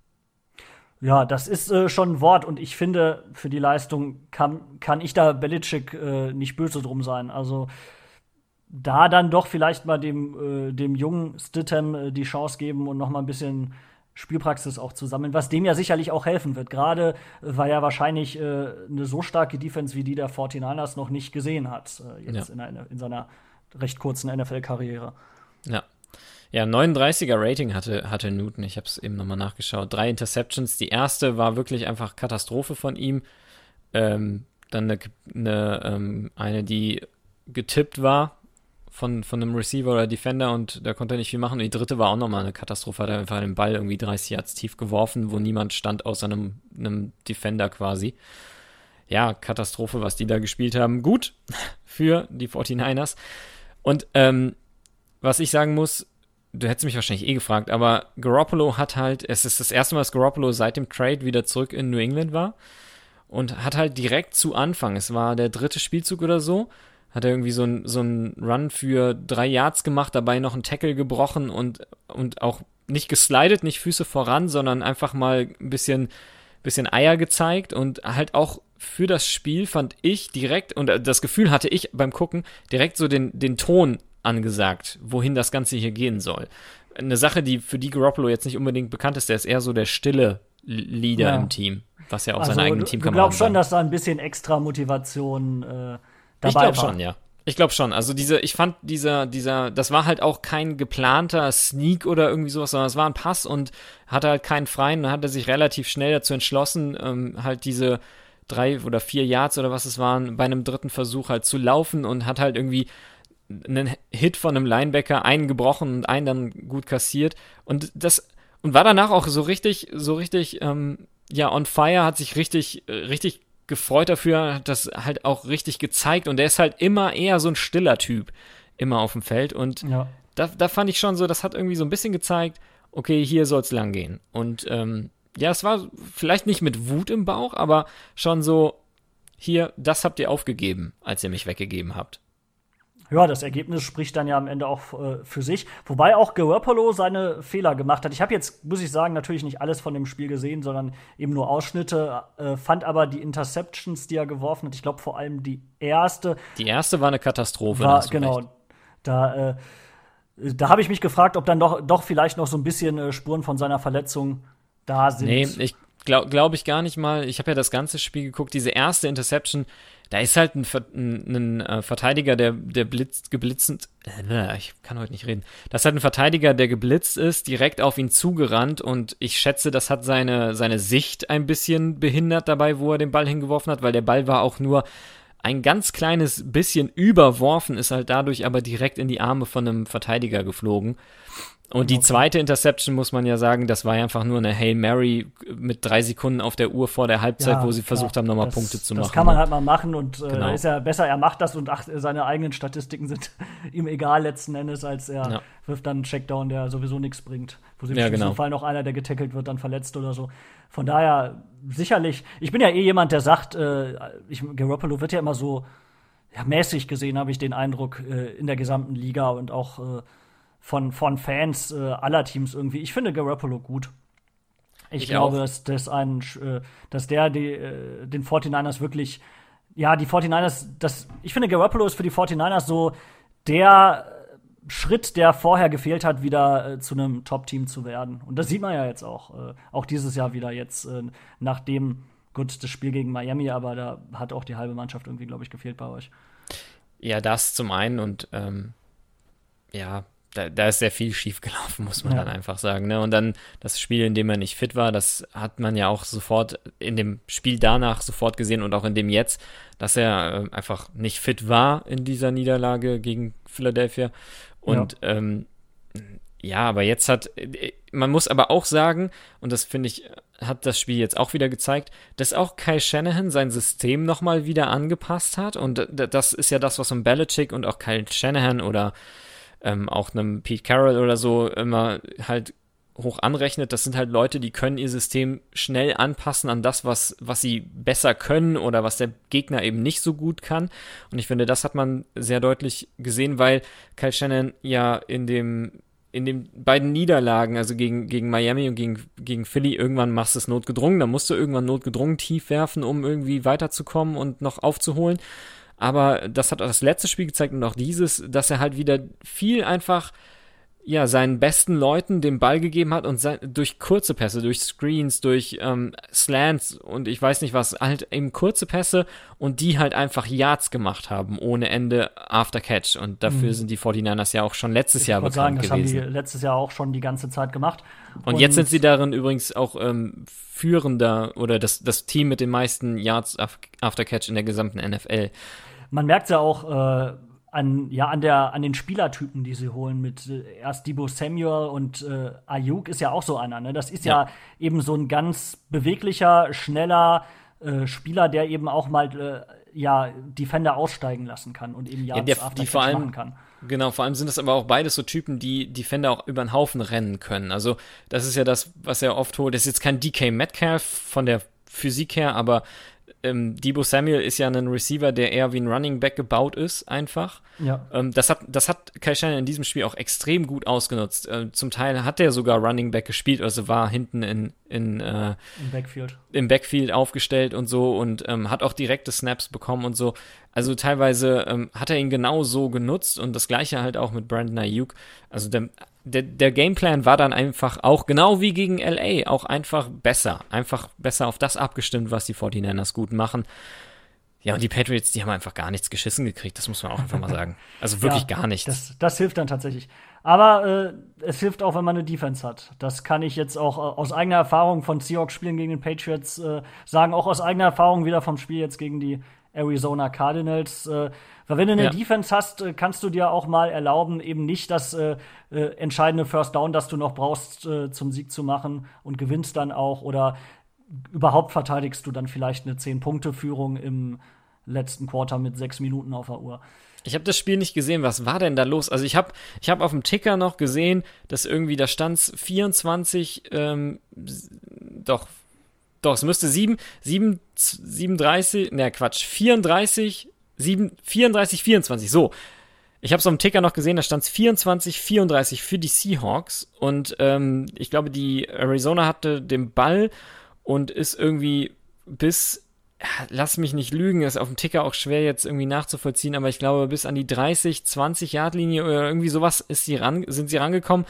ja, das ist äh, schon ein Wort und ich finde, für die Leistung kann, kann ich da Belichick äh, nicht böse drum sein. Also da dann doch vielleicht mal dem, äh, dem jungen Stidham äh, die Chance geben und noch mal ein bisschen Spielpraxis auch zu sammeln, was dem ja sicherlich auch helfen wird. Gerade äh, weil er wahrscheinlich äh, eine so starke Defense wie die der 49ers noch nicht gesehen hat, äh, jetzt Ja. in, einer, in seiner recht kurzen NFL-Karriere. Ja. Ja, 39er Rating hatte, hatte Newton. Ich habe es eben nochmal nachgeschaut. Drei Interceptions. Die erste war wirklich einfach Katastrophe von ihm. Ähm, dann eine, eine, ähm, eine, die getippt war von, von einem Receiver oder Defender und da konnte er nicht viel machen. Und die dritte war auch nochmal eine Katastrophe. Hat er einfach den Ball irgendwie 30 Yards tief geworfen, wo niemand stand außer einem, einem Defender quasi. Ja, Katastrophe, was die da gespielt haben. Gut für die 49ers. Und ähm, was ich sagen muss, du hättest mich wahrscheinlich eh gefragt, aber Garoppolo hat halt, es ist das erste Mal, dass Garoppolo seit dem Trade wieder zurück in New England war und hat halt direkt zu Anfang, es war der dritte Spielzug oder so, hat er irgendwie so ein, so Run für drei Yards gemacht, dabei noch einen Tackle gebrochen und, und auch nicht geslidet, nicht Füße voran, sondern einfach mal ein bisschen, bisschen Eier gezeigt und halt auch für das Spiel fand ich direkt, und das Gefühl hatte ich beim Gucken, direkt so den, den Ton angesagt, wohin das Ganze hier gehen soll. Eine Sache, die für die Garoppolo jetzt nicht unbedingt bekannt ist, der ist eher so der stille Leader ja. im Team, was ja auch also, seine eigenen Teamkameraden Ich glaube schon, dass da ein bisschen extra Motivation äh, dabei ich glaub war. Ich glaube schon, ja. Ich glaube schon. Also diese, ich fand dieser, dieser, das war halt auch kein geplanter Sneak oder irgendwie sowas, sondern es war ein Pass und hatte halt keinen freien. Dann hat er sich relativ schnell dazu entschlossen, ähm, halt diese drei oder vier Yards oder was es waren, bei einem dritten Versuch halt zu laufen und hat halt irgendwie einen Hit von einem Linebacker, einen gebrochen und einen dann gut kassiert. Und das, und war danach auch so richtig, so richtig, ähm, ja, on fire, hat sich richtig, richtig gefreut dafür, hat das halt auch richtig gezeigt. Und er ist halt immer eher so ein stiller Typ, immer auf dem Feld. Und ja. da, da fand ich schon so, das hat irgendwie so ein bisschen gezeigt, okay, hier soll's lang gehen. Und ähm, ja, es war vielleicht nicht mit Wut im Bauch, aber schon so, hier, das habt ihr aufgegeben, als ihr mich weggegeben habt ja, das Ergebnis spricht dann ja am Ende auch äh, für sich. Wobei auch Garoppolo seine Fehler gemacht hat. Ich habe jetzt, muss ich sagen, natürlich nicht alles von dem Spiel gesehen, sondern eben nur Ausschnitte. Äh, fand aber die Interceptions, die er geworfen hat, ich glaube vor allem die erste. Die erste war eine Katastrophe. War, genau. Recht. Da, äh, da habe ich mich gefragt, ob dann doch, doch vielleicht noch so ein bisschen äh, Spuren von seiner Verletzung da sind. Nee, ich glaube glaub ich gar nicht mal. Ich habe ja das ganze Spiel geguckt. Diese erste Interception da ist halt ein, ein, ein äh, Verteidiger, der, der blitzt, geblitzend, äh, ich kann heute nicht reden. Das ist halt ein Verteidiger, der geblitzt ist, direkt auf ihn zugerannt und ich schätze, das hat seine, seine Sicht ein bisschen behindert dabei, wo er den Ball hingeworfen hat, weil der Ball war auch nur ein ganz kleines bisschen überworfen, ist halt dadurch aber direkt in die Arme von einem Verteidiger geflogen. Und die zweite Interception muss man ja sagen, das war einfach nur eine Hail Mary mit drei Sekunden auf der Uhr vor der Halbzeit, ja, wo sie versucht haben, nochmal Punkte zu machen. Das kann man halt mal machen und äh, genau. ist ja besser, er macht das und ach, seine eigenen Statistiken sind ihm egal letzten Endes, als er ja. wirft dann einen Checkdown, der sowieso nichts bringt. Wo sich ja, genau. Fall noch einer, der getackelt wird, dann verletzt oder so. Von daher sicherlich, ich bin ja eh jemand, der sagt, äh, ich, Garoppolo wird ja immer so ja, mäßig gesehen, habe ich den Eindruck, äh, in der gesamten Liga und auch äh, von, von Fans äh, aller Teams irgendwie. Ich finde Garoppolo gut. Ich, ich glaube, dass, dass, ein, äh, dass der die, äh, den 49ers wirklich, ja, die 49ers, das, ich finde, Garoppolo ist für die 49ers so der Schritt, der vorher gefehlt hat, wieder äh, zu einem Top-Team zu werden. Und das sieht man ja jetzt auch. Äh, auch dieses Jahr wieder jetzt, äh, nachdem, gut, das Spiel gegen Miami, aber da hat auch die halbe Mannschaft irgendwie, glaube ich, gefehlt bei euch. Ja, das zum einen und ähm, ja, da, da ist sehr viel schief gelaufen, muss man ja. dann einfach sagen. Ne? Und dann das Spiel, in dem er nicht fit war, das hat man ja auch sofort in dem Spiel danach sofort gesehen und auch in dem jetzt, dass er äh, einfach nicht fit war in dieser Niederlage gegen Philadelphia. Und ja. Ähm, ja, aber jetzt hat, man muss aber auch sagen, und das finde ich, hat das Spiel jetzt auch wieder gezeigt, dass auch Kai Shanahan sein System nochmal wieder angepasst hat. Und das ist ja das, was um Belichick und auch Kyle Shanahan oder ähm, auch einem Pete Carroll oder so immer halt hoch anrechnet, das sind halt Leute, die können ihr System schnell anpassen an das, was, was sie besser können oder was der Gegner eben nicht so gut kann. Und ich finde, das hat man sehr deutlich gesehen, weil Kyle Shannon ja in dem in den beiden Niederlagen, also gegen, gegen Miami und gegen, gegen Philly, irgendwann machst du es notgedrungen, dann musst du irgendwann notgedrungen tief werfen, um irgendwie weiterzukommen und noch aufzuholen. Aber das hat auch das letzte Spiel gezeigt und auch dieses, dass er halt wieder viel einfach ja, seinen besten Leuten den Ball gegeben hat und sein, durch kurze Pässe, durch Screens, durch ähm, Slants und ich weiß nicht was, halt eben kurze Pässe und die halt einfach Yards gemacht haben, ohne Ende After Catch. Und dafür mhm. sind die 49ers ja auch schon letztes ich Jahr bekannt sagen, das gewesen. haben die letztes Jahr auch schon die ganze Zeit gemacht. Und, und jetzt sind sie darin übrigens auch ähm, führender oder das, das Team mit den meisten Yards After Catch in der gesamten NFL man merkt ja auch äh, an, ja, an, der, an den Spielertypen, die sie holen, mit äh, erst Debo Samuel und äh, Ayuk ist ja auch so einer. Ne? Das ist ja. ja eben so ein ganz beweglicher, schneller äh, Spieler, der eben auch mal äh, ja Defender aussteigen lassen kann und eben Yards ja, der, die vor allem, machen kann. Genau, vor allem sind das aber auch beides so Typen, die Defender auch über den Haufen rennen können. Also das ist ja das, was er oft holt. Das ist jetzt kein DK Metcalf von der Physik her, aber ähm, Debo Samuel ist ja ein Receiver, der eher wie ein Running Back gebaut ist, einfach. Ja. Ähm, das, hat, das hat Kai Shannon in diesem Spiel auch extrem gut ausgenutzt. Äh, zum Teil hat er sogar Running Back gespielt, also war hinten in, in äh, im Backfield. im Backfield aufgestellt und so und ähm, hat auch direkte Snaps bekommen und so. Also teilweise ähm, hat er ihn genau so genutzt und das gleiche halt auch mit Brandon Ayuk. Also der, der, der Gameplan war dann einfach auch, genau wie gegen LA, auch einfach besser. Einfach besser auf das abgestimmt, was die 49ers gut machen. Ja, und die Patriots, die haben einfach gar nichts geschissen gekriegt, das muss man auch einfach mal sagen. Also wirklich ja, gar nichts. Das, das, hilft dann tatsächlich. Aber äh, es hilft auch, wenn man eine Defense hat. Das kann ich jetzt auch äh, aus eigener Erfahrung von Seahawks-Spielen gegen den Patriots äh, sagen, auch aus eigener Erfahrung wieder vom Spiel jetzt gegen die Arizona Cardinals. Äh, weil wenn du eine ja. Defense hast, äh, kannst du dir auch mal erlauben, eben nicht das äh, äh, entscheidende First Down, das du noch brauchst, äh, zum Sieg zu machen und gewinnst dann auch. Oder überhaupt verteidigst du dann vielleicht eine 10-Punkte-Führung im letzten Quarter mit sechs Minuten auf der Uhr. Ich habe das Spiel nicht gesehen. Was war denn da los? Also ich habe ich hab auf dem Ticker noch gesehen, dass irgendwie da stand 24, ähm, doch doch, es müsste 7, 7, 37, ne Quatsch, 34, 7, 34, 24, so. Ich habe es dem Ticker noch gesehen, da stand es 24, 34 für die Seahawks. Und ähm, ich glaube, die Arizona hatte den Ball und ist irgendwie bis, lass mich nicht lügen, ist auf dem Ticker auch schwer jetzt irgendwie nachzuvollziehen, aber ich glaube, bis an die 30, 20 Yard Linie oder irgendwie sowas ist sie ran, sind sie rangekommen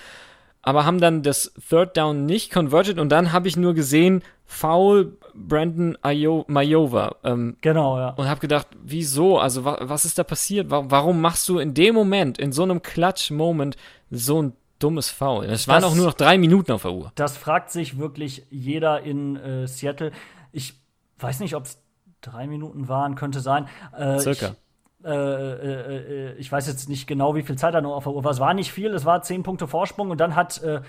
aber haben dann das Third Down nicht converted. Und dann habe ich nur gesehen, Foul Brandon Majova. Ähm, genau, ja. Und habe gedacht, wieso? Also wa was ist da passiert? Wa warum machst du in dem Moment, in so einem Clutch-Moment, so ein dummes Foul? Es waren auch nur noch drei Minuten auf der Uhr. Das fragt sich wirklich jeder in äh, Seattle. Ich weiß nicht, ob es drei Minuten waren, könnte sein. Äh, Circa. Ich, äh, äh, äh, ich weiß jetzt nicht genau, wie viel Zeit da noch auf der Uhr war. Es war nicht viel, es war zehn Punkte Vorsprung und dann hat, äh,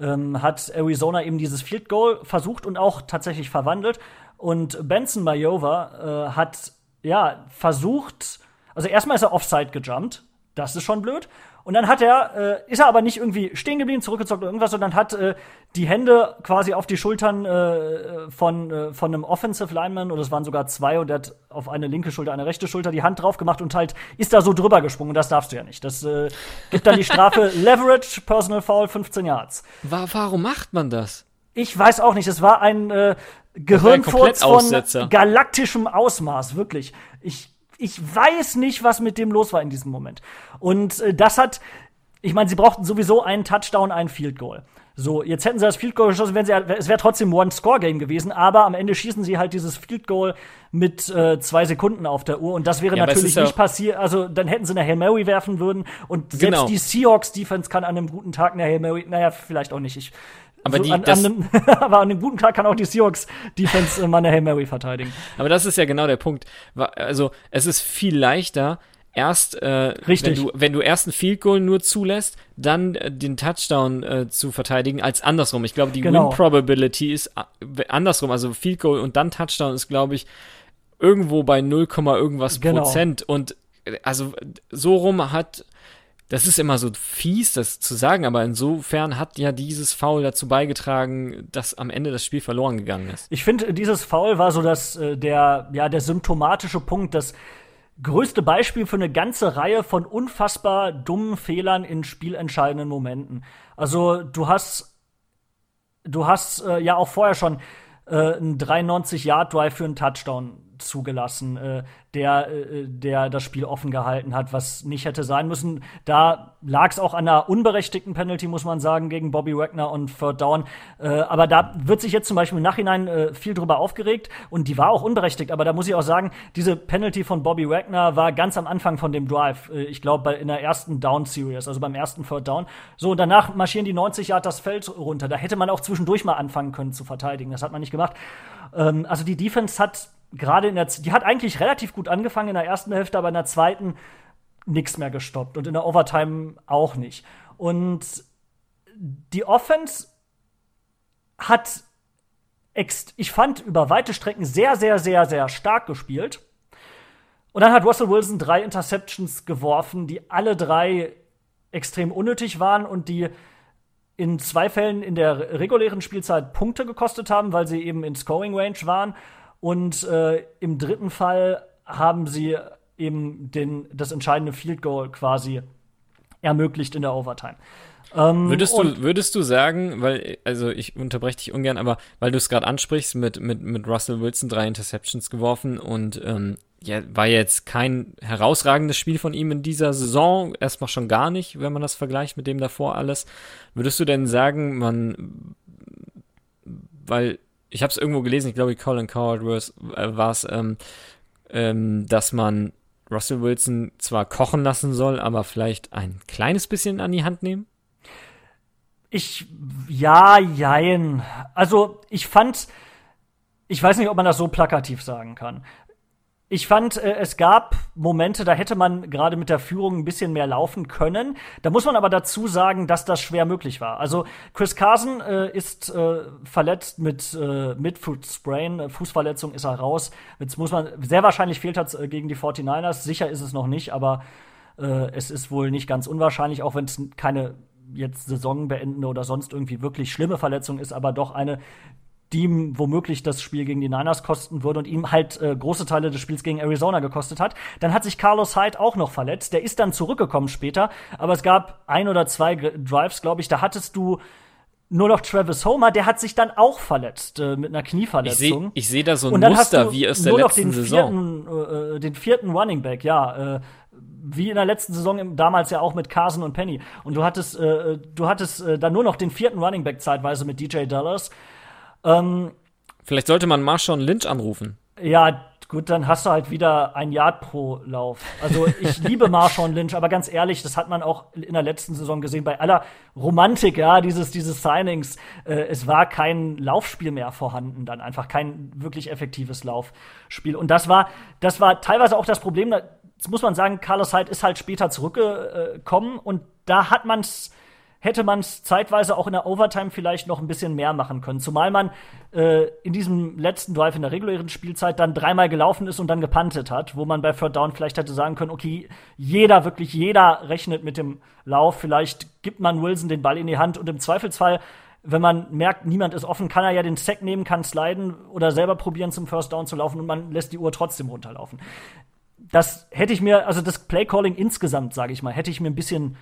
ähm, hat Arizona eben dieses Field Goal versucht und auch tatsächlich verwandelt. Und Benson Majova äh, hat ja versucht, also erstmal ist er offside gejumpt, das ist schon blöd. Und dann hat er, äh, ist er aber nicht irgendwie stehen geblieben, zurückgezockt oder irgendwas, sondern hat äh, die Hände quasi auf die Schultern äh, von, äh, von einem Offensive Lineman, oder es waren sogar zwei, und der hat auf eine linke Schulter, eine rechte Schulter die Hand drauf gemacht und halt ist da so drüber gesprungen. Und das darfst du ja nicht. Das äh, gibt dann die Strafe Leverage, Personal Foul, 15 Yards. Warum macht man das? Ich weiß auch nicht. Es war ein äh, Gehirnfurz von galaktischem Ausmaß, wirklich. Ich ich weiß nicht, was mit dem los war in diesem Moment. Und äh, das hat, ich meine, sie brauchten sowieso einen Touchdown, einen Field Goal. So, jetzt hätten sie das Field Goal geschossen, wenn sie, es wäre trotzdem One-Score-Game gewesen, aber am Ende schießen sie halt dieses Field Goal mit äh, zwei Sekunden auf der Uhr und das wäre ja, natürlich nicht passiert. Also dann hätten sie eine Hail Mary werfen würden und selbst genau. die Seahawks-Defense kann an einem guten Tag eine Hail Mary, naja, vielleicht auch nicht. Ich aber, die, an, an einem, aber an einem guten Tag kann auch die Seahawks Defense äh, mal eine Hail Mary verteidigen. Aber das ist ja genau der Punkt. Also es ist viel leichter, erst äh, Richtig. Wenn, du, wenn du erst ein Field Goal nur zulässt, dann äh, den Touchdown äh, zu verteidigen, als andersrum. Ich glaube, die genau. Win Probability ist äh, andersrum. Also Field Goal und dann Touchdown ist, glaube ich, irgendwo bei 0, irgendwas genau. Prozent. Und äh, also so rum hat das ist immer so fies, das zu sagen, aber insofern hat ja dieses Foul dazu beigetragen, dass am Ende das Spiel verloren gegangen ist. Ich finde, dieses Foul war so dass äh, der, ja, der symptomatische Punkt, das größte Beispiel für eine ganze Reihe von unfassbar dummen Fehlern in spielentscheidenden Momenten. Also, du hast, du hast äh, ja auch vorher schon äh, einen 93-Yard-Drive für einen Touchdown zugelassen, äh, der, äh, der das Spiel offen gehalten hat, was nicht hätte sein müssen. Da lag es auch an einer unberechtigten Penalty, muss man sagen, gegen Bobby Wagner und Third Down. Äh, aber da wird sich jetzt zum Beispiel im Nachhinein äh, viel drüber aufgeregt und die war auch unberechtigt. Aber da muss ich auch sagen, diese Penalty von Bobby Wagner war ganz am Anfang von dem Drive. Äh, ich glaube, in der ersten Down Series, also beim ersten Third Down. So, danach marschieren die 90 Yard das Feld runter. Da hätte man auch zwischendurch mal anfangen können zu verteidigen. Das hat man nicht gemacht. Ähm, also die Defense hat gerade in der, die hat eigentlich relativ gut angefangen in der ersten Hälfte, aber in der zweiten nichts mehr gestoppt und in der Overtime auch nicht. Und die Offense hat, ich fand, über weite Strecken sehr, sehr, sehr, sehr stark gespielt. Und dann hat Russell Wilson drei Interceptions geworfen, die alle drei extrem unnötig waren und die in zwei Fällen in der regulären Spielzeit Punkte gekostet haben, weil sie eben in Scoring Range waren. Und äh, im dritten Fall haben sie eben den, das entscheidende Field Goal quasi ermöglicht in der Overtime. Ähm, würdest du würdest du sagen, weil also ich unterbreche dich ungern, aber weil du es gerade ansprichst mit mit mit Russell Wilson drei Interceptions geworfen und ähm, ja, war jetzt kein herausragendes Spiel von ihm in dieser Saison, erstmal schon gar nicht, wenn man das vergleicht mit dem davor alles. Würdest du denn sagen, man weil ich habe es irgendwo gelesen, ich glaube, Colin Coward war es, ähm, ähm, dass man Russell Wilson zwar kochen lassen soll, aber vielleicht ein kleines bisschen an die Hand nehmen? Ich, ja, jein. Also, ich fand, ich weiß nicht, ob man das so plakativ sagen kann. Ich fand, äh, es gab Momente, da hätte man gerade mit der Führung ein bisschen mehr laufen können. Da muss man aber dazu sagen, dass das schwer möglich war. Also Chris Carson äh, ist äh, verletzt mit äh, Midfoot Sprain, äh, Fußverletzung ist er raus. Jetzt muss man sehr wahrscheinlich fehlt er äh, gegen die 49ers. Sicher ist es noch nicht, aber es ist wohl nicht ganz unwahrscheinlich, auch wenn es keine jetzt saisonbeendende oder sonst irgendwie wirklich schlimme Verletzung ist, aber doch eine, die ihm womöglich das Spiel gegen die Niners kosten würde und ihm halt äh, große Teile des Spiels gegen Arizona gekostet hat. Dann hat sich Carlos Hyde auch noch verletzt. Der ist dann zurückgekommen später, aber es gab ein oder zwei Drives, glaube ich, da hattest du nur noch Travis Homer, der hat sich dann auch verletzt äh, mit einer Knieverletzung. Ich sehe seh da so ein Muster wie aus der letzten den Saison. Vierten, äh, den vierten Running Back, ja. Äh, wie in der letzten Saison damals ja auch mit Carson und Penny. Und du hattest, äh, du hattest äh, dann nur noch den vierten Running Back zeitweise mit DJ Dallas. Ähm, Vielleicht sollte man Marshawn Lynch anrufen. Ja, gut, dann hast du halt wieder ein Yard pro Lauf. Also ich liebe Marshawn Lynch, aber ganz ehrlich, das hat man auch in der letzten Saison gesehen. Bei aller Romantik, ja, dieses, dieses Signings, äh, es war kein Laufspiel mehr vorhanden, dann einfach kein wirklich effektives Laufspiel. Und das war, das war teilweise auch das Problem. Jetzt muss man sagen, Carlos Hyde ist halt später zurückgekommen und da hat man es hätte man es zeitweise auch in der Overtime vielleicht noch ein bisschen mehr machen können. Zumal man äh, in diesem letzten Drive in der regulären Spielzeit dann dreimal gelaufen ist und dann gepantet hat, wo man bei Third Down vielleicht hätte sagen können, okay, jeder, wirklich jeder rechnet mit dem Lauf. Vielleicht gibt man Wilson den Ball in die Hand und im Zweifelsfall wenn man merkt, niemand ist offen, kann er ja den Sack nehmen, kann sliden oder selber probieren, zum First Down zu laufen und man lässt die Uhr trotzdem runterlaufen. Das hätte ich mir, also das Playcalling insgesamt, sage ich mal, hätte ich mir ein bisschen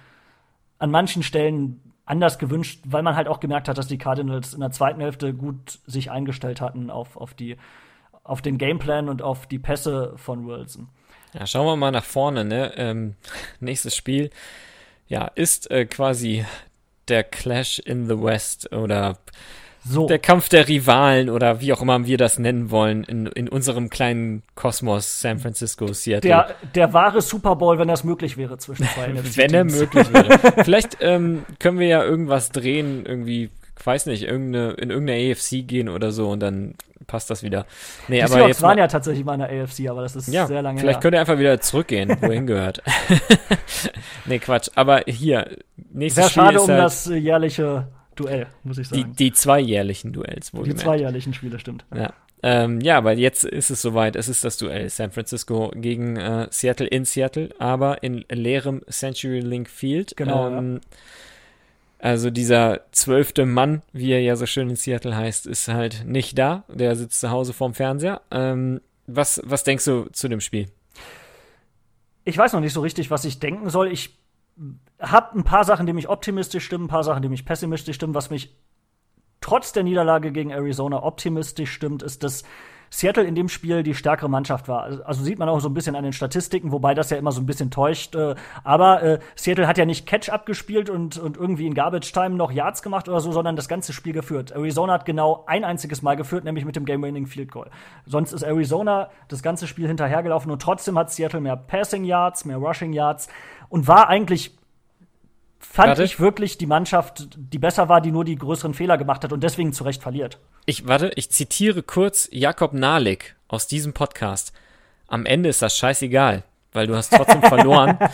an manchen Stellen anders gewünscht, weil man halt auch gemerkt hat, dass die Cardinals in der zweiten Hälfte gut sich eingestellt hatten auf, auf, die, auf den Gameplan und auf die Pässe von Wilson. Ja, schauen wir mal nach vorne. Ne? Ähm, nächstes Spiel ja, ist äh, quasi der Clash in the West oder so. Der Kampf der Rivalen oder wie auch immer wir das nennen wollen in, in unserem kleinen Kosmos San Francisco, Seattle. Der, der wahre Super Bowl, wenn das möglich wäre zwischen zwei Wenn er möglich wäre. Vielleicht ähm, können wir ja irgendwas drehen, irgendwie, weiß nicht, irgendeine, in irgendeine AFC gehen oder so und dann passt das wieder. Nee, die aber Seahawks jetzt waren ja tatsächlich mal in der AFC, aber das ist ja, sehr lange Vielleicht her. könnt ihr einfach wieder zurückgehen, wohin gehört. nee, Quatsch. Aber hier, nächstes Sehr Spiel schade um halt das jährliche Duell, muss ich sagen. Die, die zwei jährlichen Duells, wohl Die zwei jährlichen Spiele, stimmt. Ja. Ähm, ja, aber jetzt ist es soweit. Es ist das Duell San Francisco gegen äh, Seattle in Seattle, aber in leerem Century Link Field. Genau. Ähm, ja. Also dieser zwölfte Mann, wie er ja so schön in Seattle heißt, ist halt nicht da. Der sitzt zu Hause vorm Fernseher. Ähm, was, was denkst du zu dem Spiel? Ich weiß noch nicht so richtig, was ich denken soll. Ich habe ein paar Sachen, die mich optimistisch stimmen, ein paar Sachen, die mich pessimistisch stimmen. Was mich trotz der Niederlage gegen Arizona optimistisch stimmt, ist, dass Seattle in dem Spiel die stärkere Mannschaft war. Also sieht man auch so ein bisschen an den Statistiken, wobei das ja immer so ein bisschen täuscht. Äh, aber äh, Seattle hat ja nicht Catch-up gespielt und, und irgendwie in Garbage-Time noch Yards gemacht oder so, sondern das ganze Spiel geführt. Arizona hat genau ein einziges Mal geführt, nämlich mit dem Game-Winning Field Goal. Sonst ist Arizona das ganze Spiel hinterhergelaufen und trotzdem hat Seattle mehr Passing Yards, mehr Rushing Yards und war eigentlich fand warte. ich wirklich die Mannschaft, die besser war, die nur die größeren Fehler gemacht hat und deswegen zu Recht verliert. Ich warte, ich zitiere kurz Jakob Nalik aus diesem Podcast. Am Ende ist das scheißegal. Weil du hast trotzdem verloren.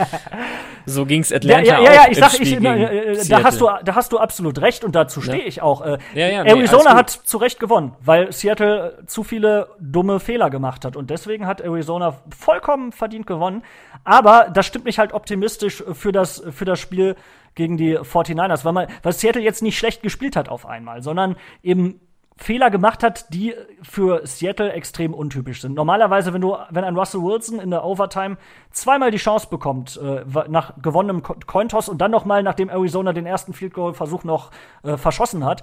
So ging's Atlanta ja, ja, ja, ja, ich sag, Spiel ich, äh, da hast du, da hast du absolut recht und dazu stehe ich auch. Äh, Ja, ja, nee, Arizona hat zu Recht gewonnen, weil Seattle zu viele dumme Fehler gemacht hat und deswegen hat Arizona vollkommen verdient gewonnen. Aber das stimmt mich halt optimistisch für das für das Spiel gegen die 49ers, weil man, weil Seattle jetzt nicht schlecht gespielt hat auf einmal, sondern eben Fehler gemacht hat, die für Seattle extrem untypisch sind. Normalerweise, wenn du, wenn ein Russell Wilson in der Overtime zweimal die Chance bekommt, äh, nach gewonnenem Co- Cointoss und dann noch mal, nachdem Arizona den ersten Field Goal Versuch noch äh, verschossen hat,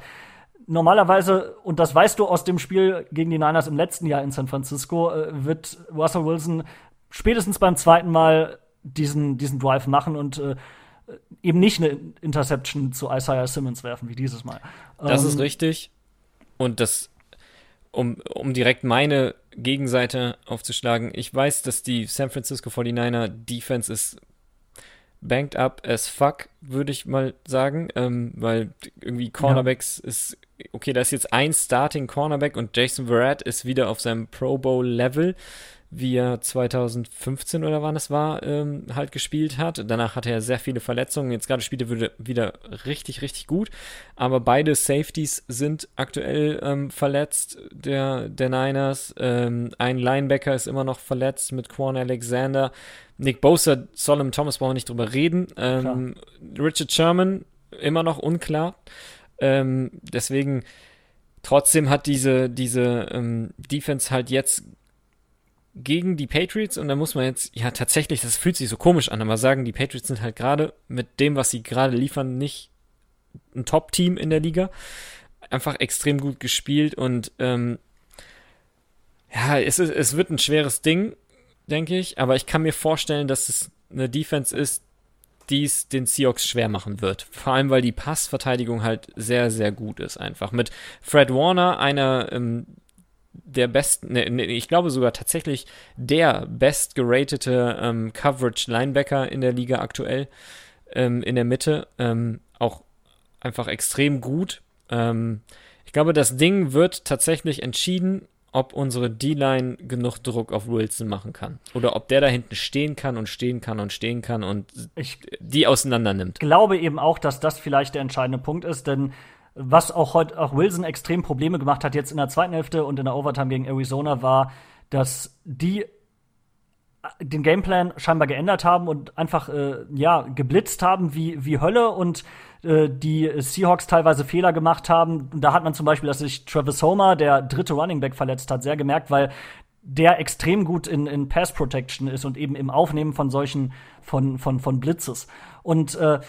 normalerweise, und das weißt du aus dem Spiel gegen die Niners im letzten Jahr in San Francisco, äh, wird Russell Wilson spätestens beim zweiten Mal diesen, diesen Drive machen und äh, eben nicht eine Interception zu Isaiah Simmons werfen, wie dieses Mal. Das Ähm, ist richtig. Und das, um, um direkt meine Gegenseite aufzuschlagen, ich weiß, dass die San Francisco 49er Defense ist banked up as fuck, würde ich mal sagen, ähm, weil irgendwie Cornerbacks ist, okay, da ist jetzt ein Starting Cornerback und Jason Verrett ist wieder auf seinem Pro Bowl Level, wie er 2015 oder wann es war, ähm, halt gespielt hat. Danach hatte er sehr viele Verletzungen. Jetzt gerade spielt er wieder, wieder richtig, richtig gut. Aber beide Safeties sind aktuell ähm, verletzt, der, der Niners. Ähm, ein Linebacker ist immer noch verletzt mit Quan Alexander. Nick Bosa, Solomon Thomas brauchen wir nicht drüber reden. Ähm, Richard Sherman immer noch unklar. Ähm, deswegen trotzdem hat diese, diese ähm, Defense halt jetzt gegen die Patriots und da muss man jetzt, ja tatsächlich, das fühlt sich so komisch an, aber sagen, die Patriots sind halt gerade mit dem, was sie gerade liefern, nicht ein Top-Team in der Liga. Einfach extrem gut gespielt und ähm, ja, es, ist, es wird ein schweres Ding, denke ich, aber ich kann mir vorstellen, dass es eine Defense ist, die es den Seahawks schwer machen wird. Vor allem, weil die Passverteidigung halt sehr, sehr gut ist einfach. Mit Fred Warner, einer ähm, der besten, ne, ne, ich glaube sogar tatsächlich der best geratete ähm, Coverage Linebacker in der Liga aktuell ähm, in der Mitte. Ähm, auch einfach extrem gut. Ähm, ich glaube, das Ding wird tatsächlich entschieden, ob unsere D-Line genug Druck auf Wilson machen kann. Oder ob der da hinten stehen kann und stehen kann und stehen kann und Ich die auseinander nimmt. glaube eben auch, dass das vielleicht der entscheidende Punkt ist, denn was auch heute auch Wilson extrem Probleme gemacht hat jetzt in der zweiten Hälfte und in der Overtime gegen Arizona war, dass die den Gameplan scheinbar geändert haben und einfach äh, ja geblitzt haben wie wie Hölle und äh, die Seahawks teilweise Fehler gemacht haben. Da hat man zum Beispiel, dass sich Travis Homer, der dritte Running Back, verletzt hat, sehr gemerkt, weil der extrem gut in, in Pass Protection ist und eben im Aufnehmen von solchen von von von Blitzes. Und äh,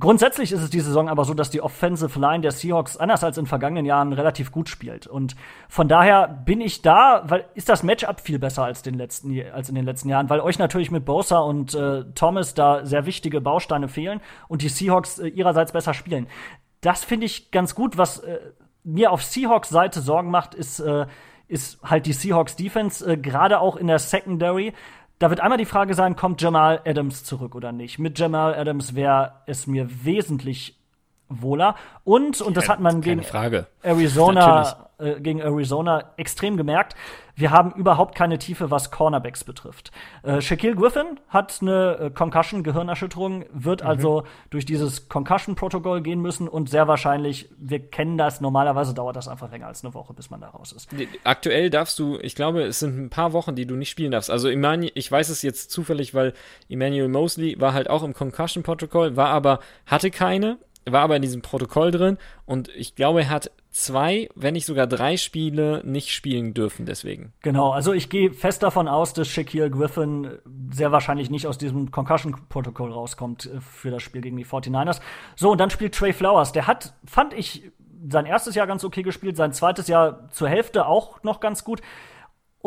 Grundsätzlich ist es die Saison aber so, dass die Offensive Line der Seahawks anders als in vergangenen Jahren relativ gut spielt. Und von daher bin ich da, weil ist das Matchup viel besser als, den letzten, als in den letzten Jahren, weil euch natürlich mit Bosa und äh, Thomas da sehr wichtige Bausteine fehlen und die Seahawks äh, ihrerseits besser spielen. Das finde ich ganz gut. Was äh, mir auf Seahawks Seite Sorgen macht, ist, äh, ist halt die Seahawks Defense, äh, gerade auch in der Secondary. Da wird einmal die Frage sein, kommt Jamal Adams zurück oder nicht? Mit Jamal Adams wäre es mir wesentlich wohler. Und, und das hat man gegen Frage. Arizona, äh, gegen Arizona extrem gemerkt. Wir haben überhaupt keine Tiefe, was Cornerbacks betrifft. Äh, Shaquille Griffin hat eine äh, Concussion, Gehirnerschütterung, wird also durch dieses Concussion-Protokoll gehen müssen und sehr wahrscheinlich, wir kennen das, normalerweise dauert das einfach länger als eine Woche, bis man da raus ist. Aktuell darfst du, ich glaube, es sind ein paar Wochen, die du nicht spielen darfst. Also Emmanuel, ich weiß es jetzt zufällig, weil Emmanuel Mosley war halt auch im Concussion-Protokoll, war aber, hatte keine, war aber in diesem Protokoll drin und ich glaube, er hat zwei, wenn nicht sogar drei Spiele nicht spielen dürfen deswegen. Genau, also ich gehe fest davon aus, dass Shaquille Griffin sehr wahrscheinlich nicht aus diesem Concussion-Protokoll rauskommt äh, für das Spiel gegen die 49ers. So, und dann spielt Trey Flowers. Der hat, fand ich, sein erstes Jahr ganz okay gespielt, sein zweites Jahr zur Hälfte auch noch ganz gut.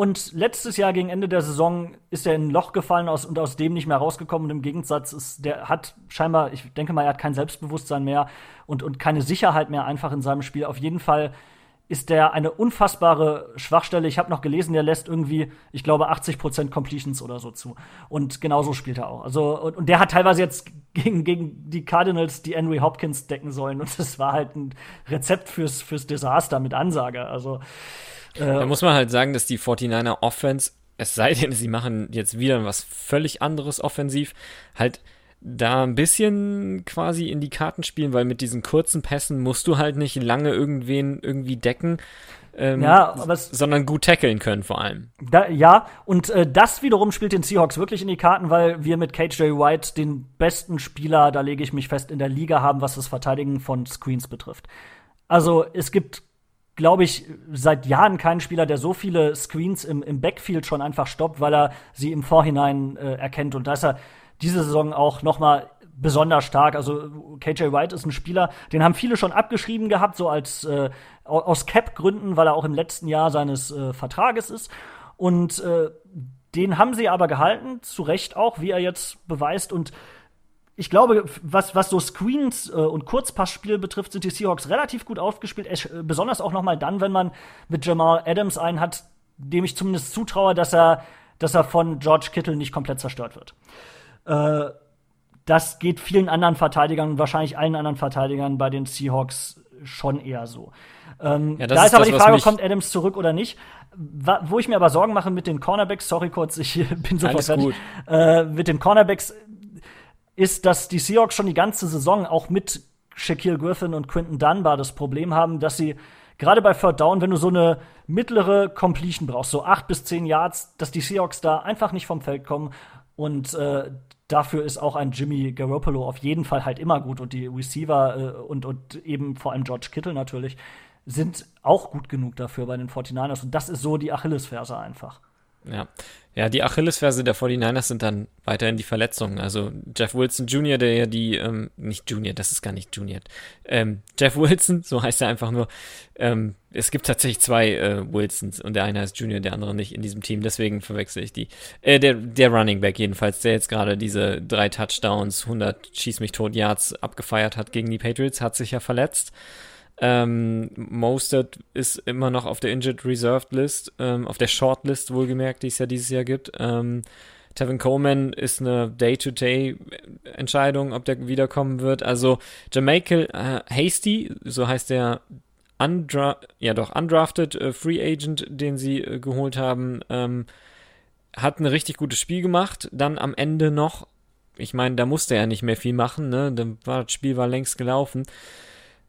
Und letztes Jahr gegen Ende der Saison ist er in ein Loch gefallen aus, und aus dem nicht mehr rausgekommen. Und im Gegensatz ist, der hat scheinbar, ich denke mal, er hat kein Selbstbewusstsein mehr und, und keine Sicherheit mehr einfach in seinem Spiel. Auf jeden Fall ist der eine unfassbare Schwachstelle. Ich habe noch gelesen, der lässt irgendwie, ich glaube, 80% Completions oder so zu. Und genauso spielt er auch. Also, und, und der hat teilweise jetzt gegen, gegen die Cardinals die Henry Hopkins decken sollen. Und das war halt ein Rezept fürs, fürs Desaster mit Ansage. Also, Da muss man halt sagen, dass die 49er Offense es sei denn, sie machen jetzt wieder was völlig anderes offensiv, halt da ein bisschen quasi in die Karten spielen, weil mit diesen kurzen Pässen musst du halt nicht lange irgendwen irgendwie decken. Ähm, ja, sondern gut tackeln können vor allem. Da, ja, und äh, das wiederum spielt den Seahawks wirklich in die Karten, weil wir mit KJ White den besten Spieler, da lege ich mich fest, in der Liga haben, was das Verteidigen von Screens betrifft. Also es gibt, glaube ich, seit Jahren keinen Spieler, der so viele Screens im, im Backfield schon einfach stoppt, weil er sie im Vorhinein äh, erkennt. Und da ist er diese Saison auch noch mal besonders stark. Also KJ White ist ein Spieler, den haben viele schon abgeschrieben gehabt, so als äh, aus Cap-Gründen, weil er auch im letzten Jahr seines äh, Vertrages ist. Und äh, den haben sie aber gehalten, zu Recht auch, wie er jetzt beweist. Und ich glaube, was, was so Screens äh, und Kurzpassspiel betrifft, sind die Seahawks relativ gut aufgespielt. Äh, besonders auch noch mal dann, wenn man mit Jamal Adams einen hat, dem ich zumindest zutraue, dass er, dass er von George Kittle nicht komplett zerstört wird. Äh, das geht vielen anderen Verteidigern, wahrscheinlich allen anderen Verteidigern bei den Seahawks schon eher so. Ähm, ja, da ist, ist aber das, die Frage, kommt Adams zurück oder nicht? wo ich mir aber Sorgen mache mit den Cornerbacks, sorry kurz, ich bin sofort fertig, äh, mit den Cornerbacks ist, dass die Seahawks schon die ganze Saison auch mit Shaquille Griffin und Quinton Dunbar das Problem haben, dass sie gerade bei Third Down, wenn du so eine mittlere Completion brauchst, so acht bis zehn Yards, dass die Seahawks da einfach nicht vom Feld kommen. Und äh, dafür ist auch ein Jimmy Garoppolo auf jeden Fall halt immer gut. Und die Receiver äh, und, und eben vor allem George Kittle natürlich sind auch gut genug dafür bei den 49ers und das ist so die Achillesferse einfach. Ja. Ja, die Achillesferse der 49ers sind dann weiterhin die Verletzungen. Also Jeff Wilson Jr., der ja die, ähm, nicht Junior, das ist gar nicht Junior. Ähm, Jeff Wilson, so heißt er einfach nur. Ähm, es gibt tatsächlich zwei äh, Wilsons und der eine heißt Junior, der andere nicht in diesem Team, deswegen verwechsel ich die. Äh, der, der Running Back jedenfalls, der jetzt gerade diese drei Touchdowns, 100 Schieß mich tot Yards abgefeiert hat gegen die Patriots, hat sich ja verletzt. Ähm, Mostert ist immer noch auf der Injured Reserved List, ähm, auf der Short List wohlgemerkt, die es ja dieses Jahr gibt. Ähm, Tevin Coleman ist eine Day-to-Day-Entscheidung, ob der wiederkommen wird. Also Jamaica äh, Hasty, so heißt der Undra ja doch undrafted äh, Free Agent, den sie äh, geholt haben, ähm, hat ein richtig gutes Spiel gemacht. Dann am Ende noch, ich meine, da musste er nicht mehr viel machen, ne? Das Spiel war längst gelaufen.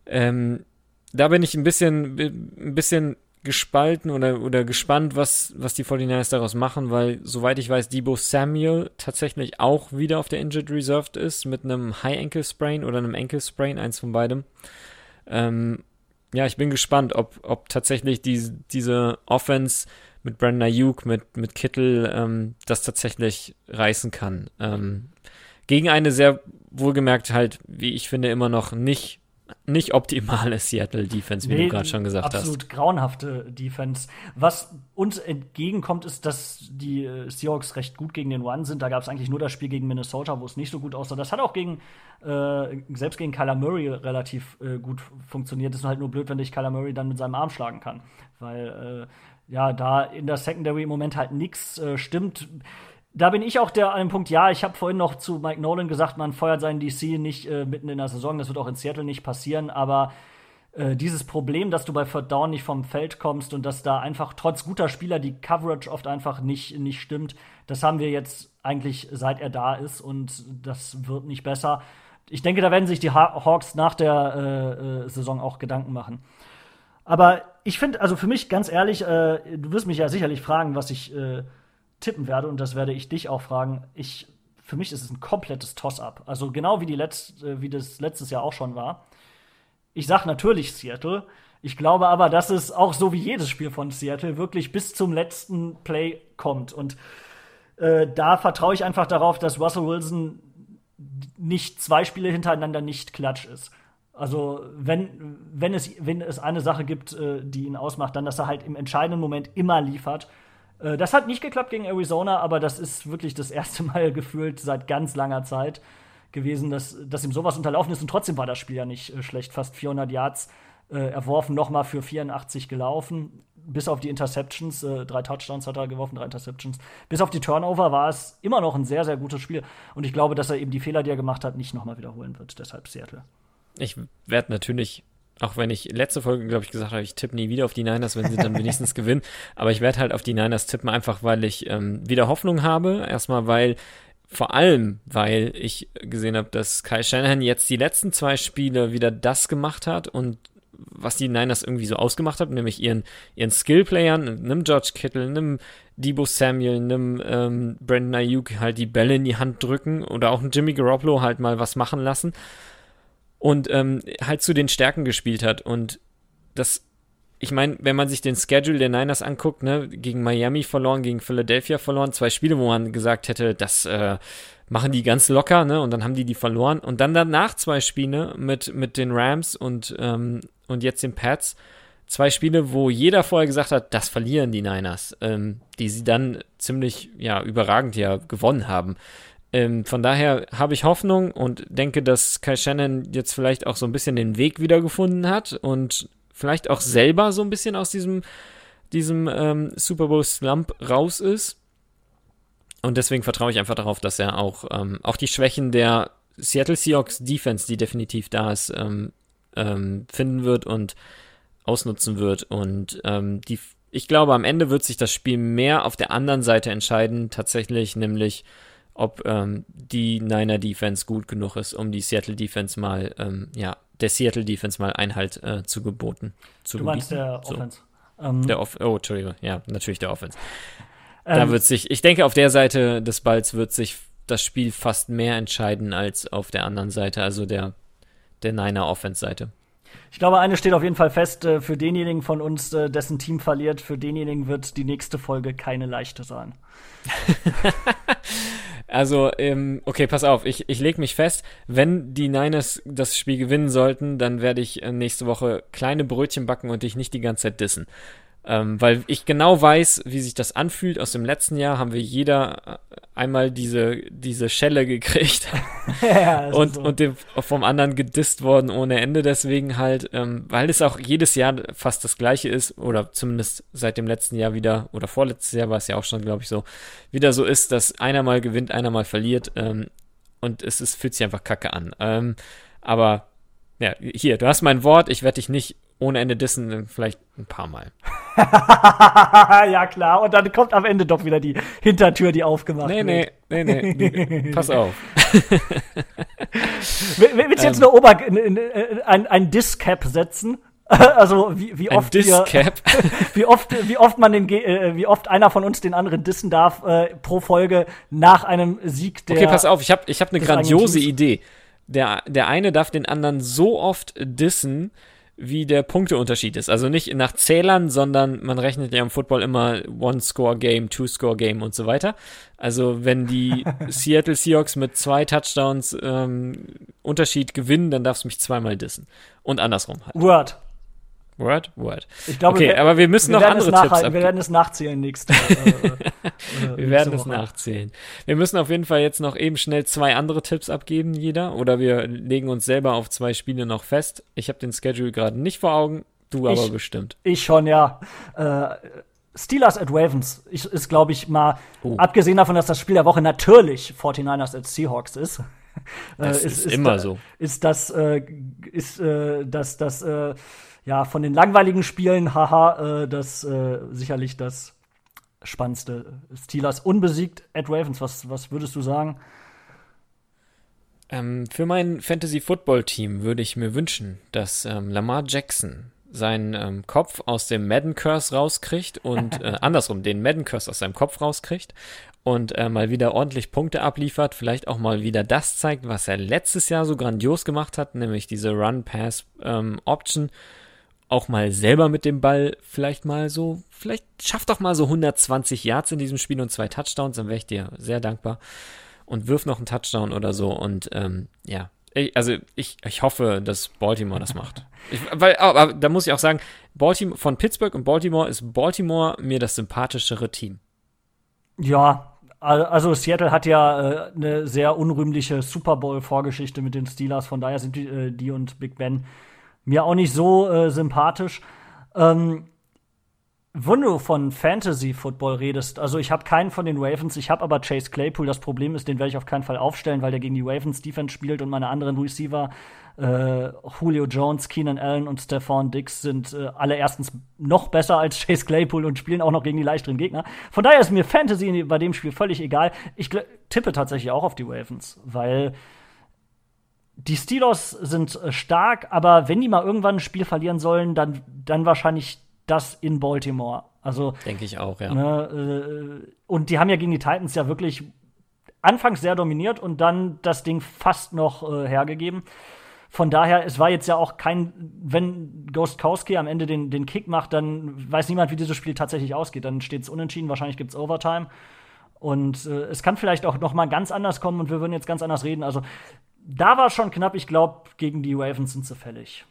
Ähm, da bin ich ein bisschen, ein bisschen gespalten oder, oder gespannt, was, was die 49ers daraus machen, weil, soweit ich weiß, Debo Samuel tatsächlich auch wieder auf der Injured Reserved ist mit einem High Ankle Sprain oder einem Ankle Sprain, eins von beidem. Ähm, ja, ich bin gespannt, ob, ob tatsächlich die, diese Offense mit Brandon Ayuk, mit, mit Kittel, ähm, das tatsächlich reißen kann. Ähm, gegen eine sehr wohlgemerkt halt, wie ich finde, immer noch nicht nicht optimale Seattle Defense, wie nee, du gerade schon gesagt absolut hast. Absolut grauenhafte Defense. Was uns entgegenkommt, ist, dass die äh, Seahawks recht gut gegen den One sind. Da gab es eigentlich nur das Spiel gegen Minnesota, wo es nicht so gut aussah. Das hat auch gegen, äh, selbst gegen Kyler Murray relativ äh, gut funktioniert. Das ist halt nur blöd, wenn dich Kyler Murray dann mit seinem Arm schlagen kann. Weil, äh, ja, da in der Secondary im Moment halt nichts äh, stimmt da bin ich auch der an dem Punkt, ja, ich habe vorhin noch zu Mike Nolan gesagt, man feuert seinen DC nicht äh, mitten in der Saison. Das wird auch in Seattle nicht passieren, aber äh, dieses Problem, dass du bei Third Down nicht vom Feld kommst und dass da einfach trotz guter Spieler die Coverage oft einfach nicht, nicht stimmt, das haben wir jetzt eigentlich seit er da ist und das wird nicht besser. Ich denke, da werden sich die Hawks nach der äh, äh, Saison auch Gedanken machen. Aber ich finde, also für mich ganz ehrlich, äh, du wirst mich ja sicherlich fragen, was ich äh, tippen werde, und das werde ich dich auch fragen, ich, für mich ist es ein komplettes Toss-up. Also genau wie, die Letz-, äh, wie das letztes Jahr auch schon war. Ich sage natürlich Seattle. Ich glaube aber, dass es auch so wie jedes Spiel von Seattle wirklich bis zum letzten Play kommt. Und äh, da vertraue ich einfach darauf, dass Russell Wilson nicht zwei Spiele hintereinander nicht klatsch ist. Also wenn, wenn, es, wenn es eine Sache gibt, äh, die ihn ausmacht, dann, dass er halt im entscheidenden Moment immer liefert äh, das hat nicht geklappt gegen Arizona, aber das ist wirklich das erste Mal gefühlt seit ganz langer Zeit gewesen, dass, dass ihm sowas unterlaufen ist. Und trotzdem war das Spiel ja nicht äh, schlecht. Fast 400 Yards äh, erworfen, nochmal für 84 gelaufen. Bis auf die Interceptions, äh, drei Touchdowns hat er geworfen, drei Interceptions. Bis auf die Turnover war es immer noch ein sehr, sehr gutes Spiel. Und ich glaube, dass er eben die Fehler, die er gemacht hat, nicht nochmal wiederholen wird. Deshalb Seattle. Ich werde natürlich Auch wenn ich letzte Folge, glaube ich, gesagt habe, ich tippe nie wieder auf die Niners, wenn sie dann wenigstens gewinnen. Aber ich werde halt auf die Niners tippen, einfach weil ich ähm, wieder Hoffnung habe. Erstmal, weil vor allem, weil ich gesehen habe, dass Kai Shanahan jetzt die letzten zwei Spiele wieder das gemacht hat und was die Niners irgendwie so ausgemacht hat, nämlich ihren, ihren Skillplayern, nimm George Kittle, nimm Debo Samuel, nimm ähm, Brandon Ayuk halt die Bälle in die Hand drücken oder auch Jimmy Garoppolo halt mal was machen lassen und ähm, halt zu den Stärken gespielt hat. Und das ich meine, wenn man sich den Schedule der Niners anguckt, ne, gegen Miami verloren, gegen Philadelphia verloren, zwei Spiele, wo man gesagt hätte, das äh, machen die ganz locker, ne, und dann haben die die verloren. Und dann danach zwei Spiele mit mit den Rams und ähm, und jetzt den Pats, zwei Spiele, wo jeder vorher gesagt hat, das verlieren die Niners, ähm, die sie dann ziemlich ja überragend ja gewonnen haben. Ähm, von daher habe ich Hoffnung und denke, dass Kai Shannon jetzt vielleicht auch so ein bisschen den Weg wiedergefunden hat und vielleicht auch selber so ein bisschen aus diesem, diesem ähm, Super Bowl Slump raus ist. Und deswegen vertraue ich einfach darauf, dass er auch, ähm, auch die Schwächen der Seattle Seahawks Defense, die definitiv da ist, ähm, ähm, finden wird und ausnutzen wird. Und ähm, die, ich glaube, am Ende wird sich das Spiel mehr auf der anderen Seite entscheiden, tatsächlich, nämlich ob ähm, die Niner Defense gut genug ist, um die Seattle Defense mal ähm, ja, der Seattle Defense mal Einhalt äh, zu geboten. Zu du meinst der so. Offense. Ähm, der Off oh, Entschuldigung, ja, natürlich der Offense. Da ähm, wird sich, ich denke, auf der Seite des Balls wird sich das Spiel fast mehr entscheiden als auf der anderen Seite, also der, der Niner Offense-Seite. Ich glaube, eine steht auf jeden Fall fest, äh, für denjenigen von uns, äh, dessen Team verliert, für denjenigen wird die nächste Folge keine leichte sein. Also, ähm, okay, pass auf, ich, ich lege mich fest, wenn die Niners das Spiel gewinnen sollten, dann werde ich äh, nächste Woche kleine Brötchen backen und dich nicht die ganze Zeit dissen. Ähm, weil ich genau weiß, wie sich das anfühlt. Aus dem letzten Jahr haben wir jeder äh, einmal diese, diese Schelle gekriegt ja, und, so. und dem, vom anderen gedisst worden ohne Ende. Deswegen halt, ähm, weil es auch jedes Jahr fast das gleiche ist, oder zumindest seit dem letzten Jahr wieder, oder vorletztes Jahr war es ja auch schon, glaube ich, so, wieder so ist, dass einer mal gewinnt, einer mal verliert. Ähm, und es ist, fühlt sich einfach kacke an. Ähm, aber ja, hier, du hast mein Wort, ich werde dich nicht ohne Ende dissen, vielleicht ein paar Mal. ja, klar. Und dann kommt am Ende doch wieder die Hintertür, die aufgemacht nee, wird. Nee, nee, nee, nee. Pass auf. Willst du jetzt ähm, eine Ober ein, ein Discap setzen? Also wie, wie oft wir, wie oft wie oft man den äh, wie oft einer von uns den anderen dissen darf äh, pro Folge nach einem Sieg der Okay, pass auf, ich habe ich habe eine grandiose Idee. Der der eine darf den anderen so oft dissen, wie der Punkteunterschied ist. Also nicht nach Zählern, sondern man rechnet ja im Football immer One-Score-Game, Two-Score-Game und so weiter. Also wenn die Seattle Seahawks mit zwei Touchdowns ähm, Unterschied gewinnen, dann darfst du mich zweimal dissen. Und andersrum halt. Word. Word? Word. Ich glaube, okay, wir, aber wir müssen wir noch andere Tipps abgeben. Wir werden es nachzählen nächste äh, äh, Wir werden es nachzählen. Wir müssen auf jeden Fall jetzt noch eben schnell zwei andere Tipps abgeben, jeder. Oder wir legen uns selber auf zwei Spiele noch fest. Ich habe den Schedule gerade nicht vor Augen, du ich, aber bestimmt. Ich schon, ja. Äh, Steelers at Ravens ich, ist, glaube ich, mal, oh. abgesehen davon, dass das Spiel der Woche natürlich 49ers at Seahawks ist. Das äh, ist, ist, immer da, so. Ist das, äh, ist äh, das, das, äh, ja, von den langweiligen Spielen, haha, äh, das äh, sicherlich das spannendste. Steelers unbesiegt at Ravens. Was, was würdest du sagen? Ähm, für mein Fantasy Football Team würde ich mir wünschen, dass ähm, Lamar Jackson seinen ähm, Kopf aus dem Madden Curse rauskriegt und äh, andersrum den Madden Curse aus seinem Kopf rauskriegt und äh, mal wieder ordentlich Punkte abliefert, vielleicht auch mal wieder das zeigt, was er letztes Jahr so grandios gemacht hat, nämlich diese Run-Pass-Option. Ähm, auch mal selber mit dem Ball vielleicht mal so, vielleicht schafft doch mal so 120 Yards in diesem Spiel und zwei Touchdowns, dann wäre ich dir sehr dankbar. Und wirf noch einen Touchdown oder so und ähm, ja, ich, also ich, ich hoffe, dass Baltimore das macht. Ich, weil, aber da muss ich auch sagen, Baltimore, von Pittsburgh und Baltimore ist Baltimore mir das sympathischere Team. Ja, also Seattle hat ja äh, eine sehr unrühmliche Super Bowl-Vorgeschichte mit den Steelers, von daher sind die, äh, die und Big Ben mir auch nicht so äh, sympathisch. Ähm, wenn du von Fantasy Football redest, also ich habe keinen von den Ravens, ich habe aber Chase Claypool. Das Problem ist, den werde ich auf keinen Fall aufstellen, weil der gegen die Ravens Defense spielt und meine anderen Receiver Äh, Julio Jones, Keenan Allen und Stephon Dix sind äh, alle erstens noch besser als Chase Claypool und spielen auch noch gegen die leichteren Gegner. Von daher ist mir Fantasy bei dem Spiel völlig egal. Ich tippe tatsächlich auch auf die Ravens, weil die Steelers sind äh, stark, aber wenn die mal irgendwann ein Spiel verlieren sollen, dann, dann wahrscheinlich das in Baltimore. Also denke ich auch, ja. Ne, äh, und die haben ja gegen die Titans ja wirklich anfangs sehr dominiert und dann das Ding fast noch äh, hergegeben. Von daher, es war jetzt ja auch kein, wenn Ghostkowski am Ende den, den Kick macht, dann weiß niemand, wie dieses Spiel tatsächlich ausgeht. Dann steht es unentschieden, wahrscheinlich gibt es Overtime. Und äh, es kann vielleicht auch noch mal ganz anders kommen und wir würden jetzt ganz anders reden. Also da war schon knapp. Ich glaube, gegen die Ravens sind sie fällig.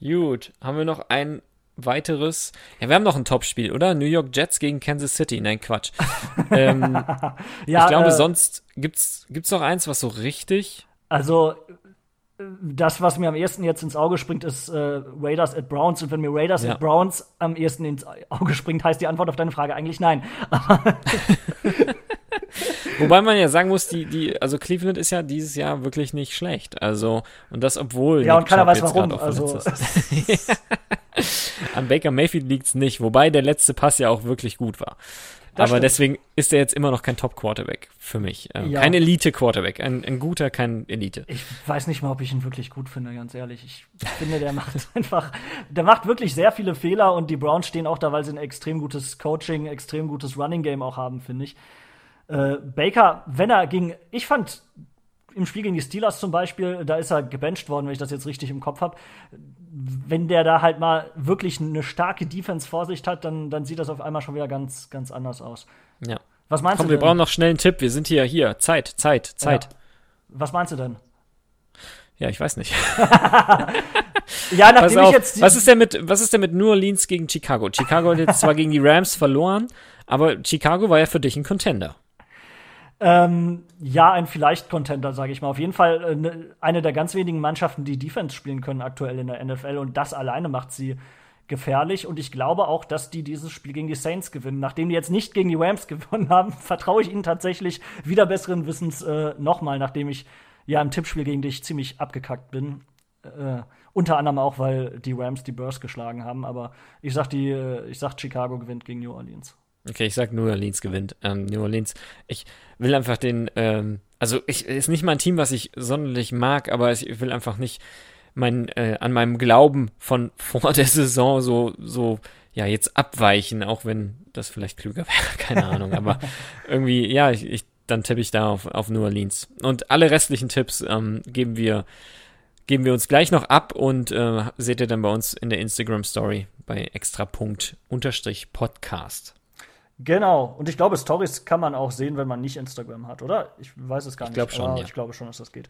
Gut, haben wir noch ein weiteres. Ja, wir haben noch ein Topspiel, oder? New York Jets gegen Kansas City. Nein, Quatsch. ähm, ja, ich glaube, äh, sonst gibt's gibt's noch eins, was so richtig. Also das, was mir am ehesten jetzt ins Auge springt, ist äh, Raiders at Browns. Und wenn mir Raiders ja. at Browns am ehesten ins Auge springt, heißt die Antwort auf deine Frage eigentlich nein. Wobei man ja sagen muss, die, die, also Cleveland ist ja dieses Jahr wirklich nicht schlecht. Also, und das obwohl. Ja, und keiner weiß warum. Also, An Baker Mayfield liegt es nicht, wobei der letzte Pass ja auch wirklich gut war. Das Aber stimmt. deswegen ist er jetzt immer noch kein Top-Quarterback für mich. Ähm, ja. Kein Elite-Quarterback. Ein, ein, guter, kein Elite. Ich weiß nicht mal, ob ich ihn wirklich gut finde, ganz ehrlich. Ich finde, der macht einfach, der macht wirklich sehr viele Fehler und die Browns stehen auch da, weil sie ein extrem gutes Coaching, extrem gutes Running-Game auch haben, finde ich. Äh, Baker, wenn er gegen, ich fand im Spiel gegen die Steelers zum Beispiel, da ist er gebencht worden, wenn ich das jetzt richtig im Kopf habe. Wenn der da halt mal wirklich eine starke Defense vor sich hat, dann, dann sieht das auf einmal schon wieder ganz, ganz anders aus. Ja. Was meinst Komm, du? Komm, wir brauchen noch schnell einen Tipp. Wir sind hier, hier. Zeit, Zeit, Zeit. Ja. Was meinst du denn? Ja, ich weiß nicht. ja, nachdem ich jetzt. Was ist denn mit, was ist denn mit New Orleans gegen Chicago? Chicago hat jetzt zwar gegen die Rams verloren, aber Chicago war ja für dich ein Contender. Ähm, ja, ein Vielleicht-Contender, sage ich mal. Auf jeden Fall äh, ne, eine der ganz wenigen Mannschaften, die Defense spielen können aktuell in der NFL. Und das alleine macht sie gefährlich. Und ich glaube auch, dass die dieses Spiel gegen die Saints gewinnen. Nachdem die jetzt nicht gegen die Rams gewonnen haben, vertraue ich ihnen tatsächlich wieder besseren Wissens äh, nochmal, nachdem ich ja im Tippspiel gegen dich ziemlich abgekackt bin. Äh, unter anderem auch, weil die Rams die Burst geschlagen haben. Aber ich sag, die, äh, ich sag, Chicago gewinnt gegen New Orleans. Okay, ich sag New Orleans gewinnt. Ähm, New Orleans, ich will einfach den, ähm, also ich ist nicht mein Team, was ich sonderlich mag, aber ich will einfach nicht mein, äh, an meinem Glauben von vor der Saison so, so, ja, jetzt abweichen, auch wenn das vielleicht klüger wäre, keine Ahnung, aber irgendwie, ja, ich, ich dann tippe ich da auf, auf New Orleans. Und alle restlichen Tipps ähm, geben wir geben wir uns gleich noch ab und äh, seht ihr dann bei uns in der Instagram Story bei extrapunkt unterstrich Podcast. Genau. Und ich glaube, Stories kann man auch sehen, wenn man nicht Instagram hat, oder? Ich weiß es gar ich nicht. Schon, ja. Ich glaube schon, dass das geht.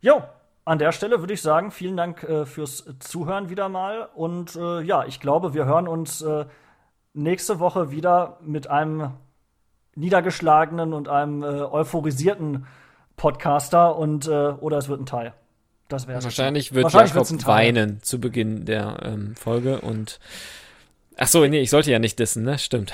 Jo, an der Stelle würde ich sagen, vielen Dank äh, fürs Zuhören wieder mal. Und äh, ja, ich glaube, wir hören uns äh, nächste Woche wieder mit einem niedergeschlagenen und einem äh, euphorisierten Podcaster und äh, oder es wird ein Teil. Das wäre Wahrscheinlich wird Wahrscheinlich Jakob weinen zu Beginn der ähm, Folge und Ach so, nee, ich sollte ja nicht dissen, ne? Stimmt.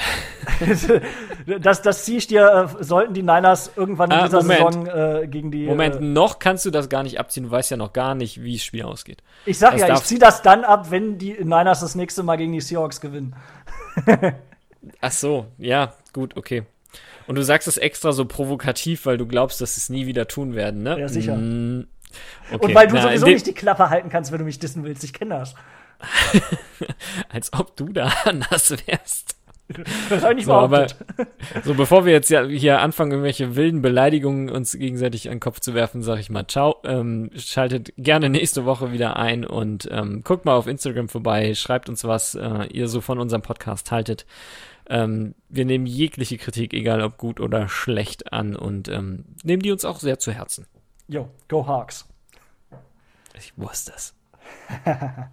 das, das ziehe ich dir, äh, sollten die Niners irgendwann in ah, dieser Moment. Saison äh, gegen die. Moment, äh, noch kannst du das gar nicht abziehen. Du weißt ja noch gar nicht, wie das Spiel ausgeht. Ich sag das ja, ich ziehe das dann ab, wenn die Niners das nächste Mal gegen die Seahawks gewinnen. Ach so, ja, gut, okay. Und du sagst es extra so provokativ, weil du glaubst, dass sie es nie wieder tun werden, ne? Ja, sicher. Mm, okay. Und weil du Na, sowieso nicht die Klappe halten kannst, wenn du mich dissen willst. Ich kenne das. Als ob du da anders wärst. Das habe ich nicht so, aber, so, bevor wir jetzt ja hier anfangen, irgendwelche wilden Beleidigungen uns gegenseitig an den Kopf zu werfen, sage ich mal ciao. Ähm, schaltet gerne nächste Woche wieder ein und ähm, guckt mal auf Instagram vorbei, schreibt uns, was äh, ihr so von unserem Podcast haltet. Ähm, wir nehmen jegliche Kritik, egal ob gut oder schlecht, an und ähm, nehmen die uns auch sehr zu Herzen. Jo, go Hawks. Ich wusste es.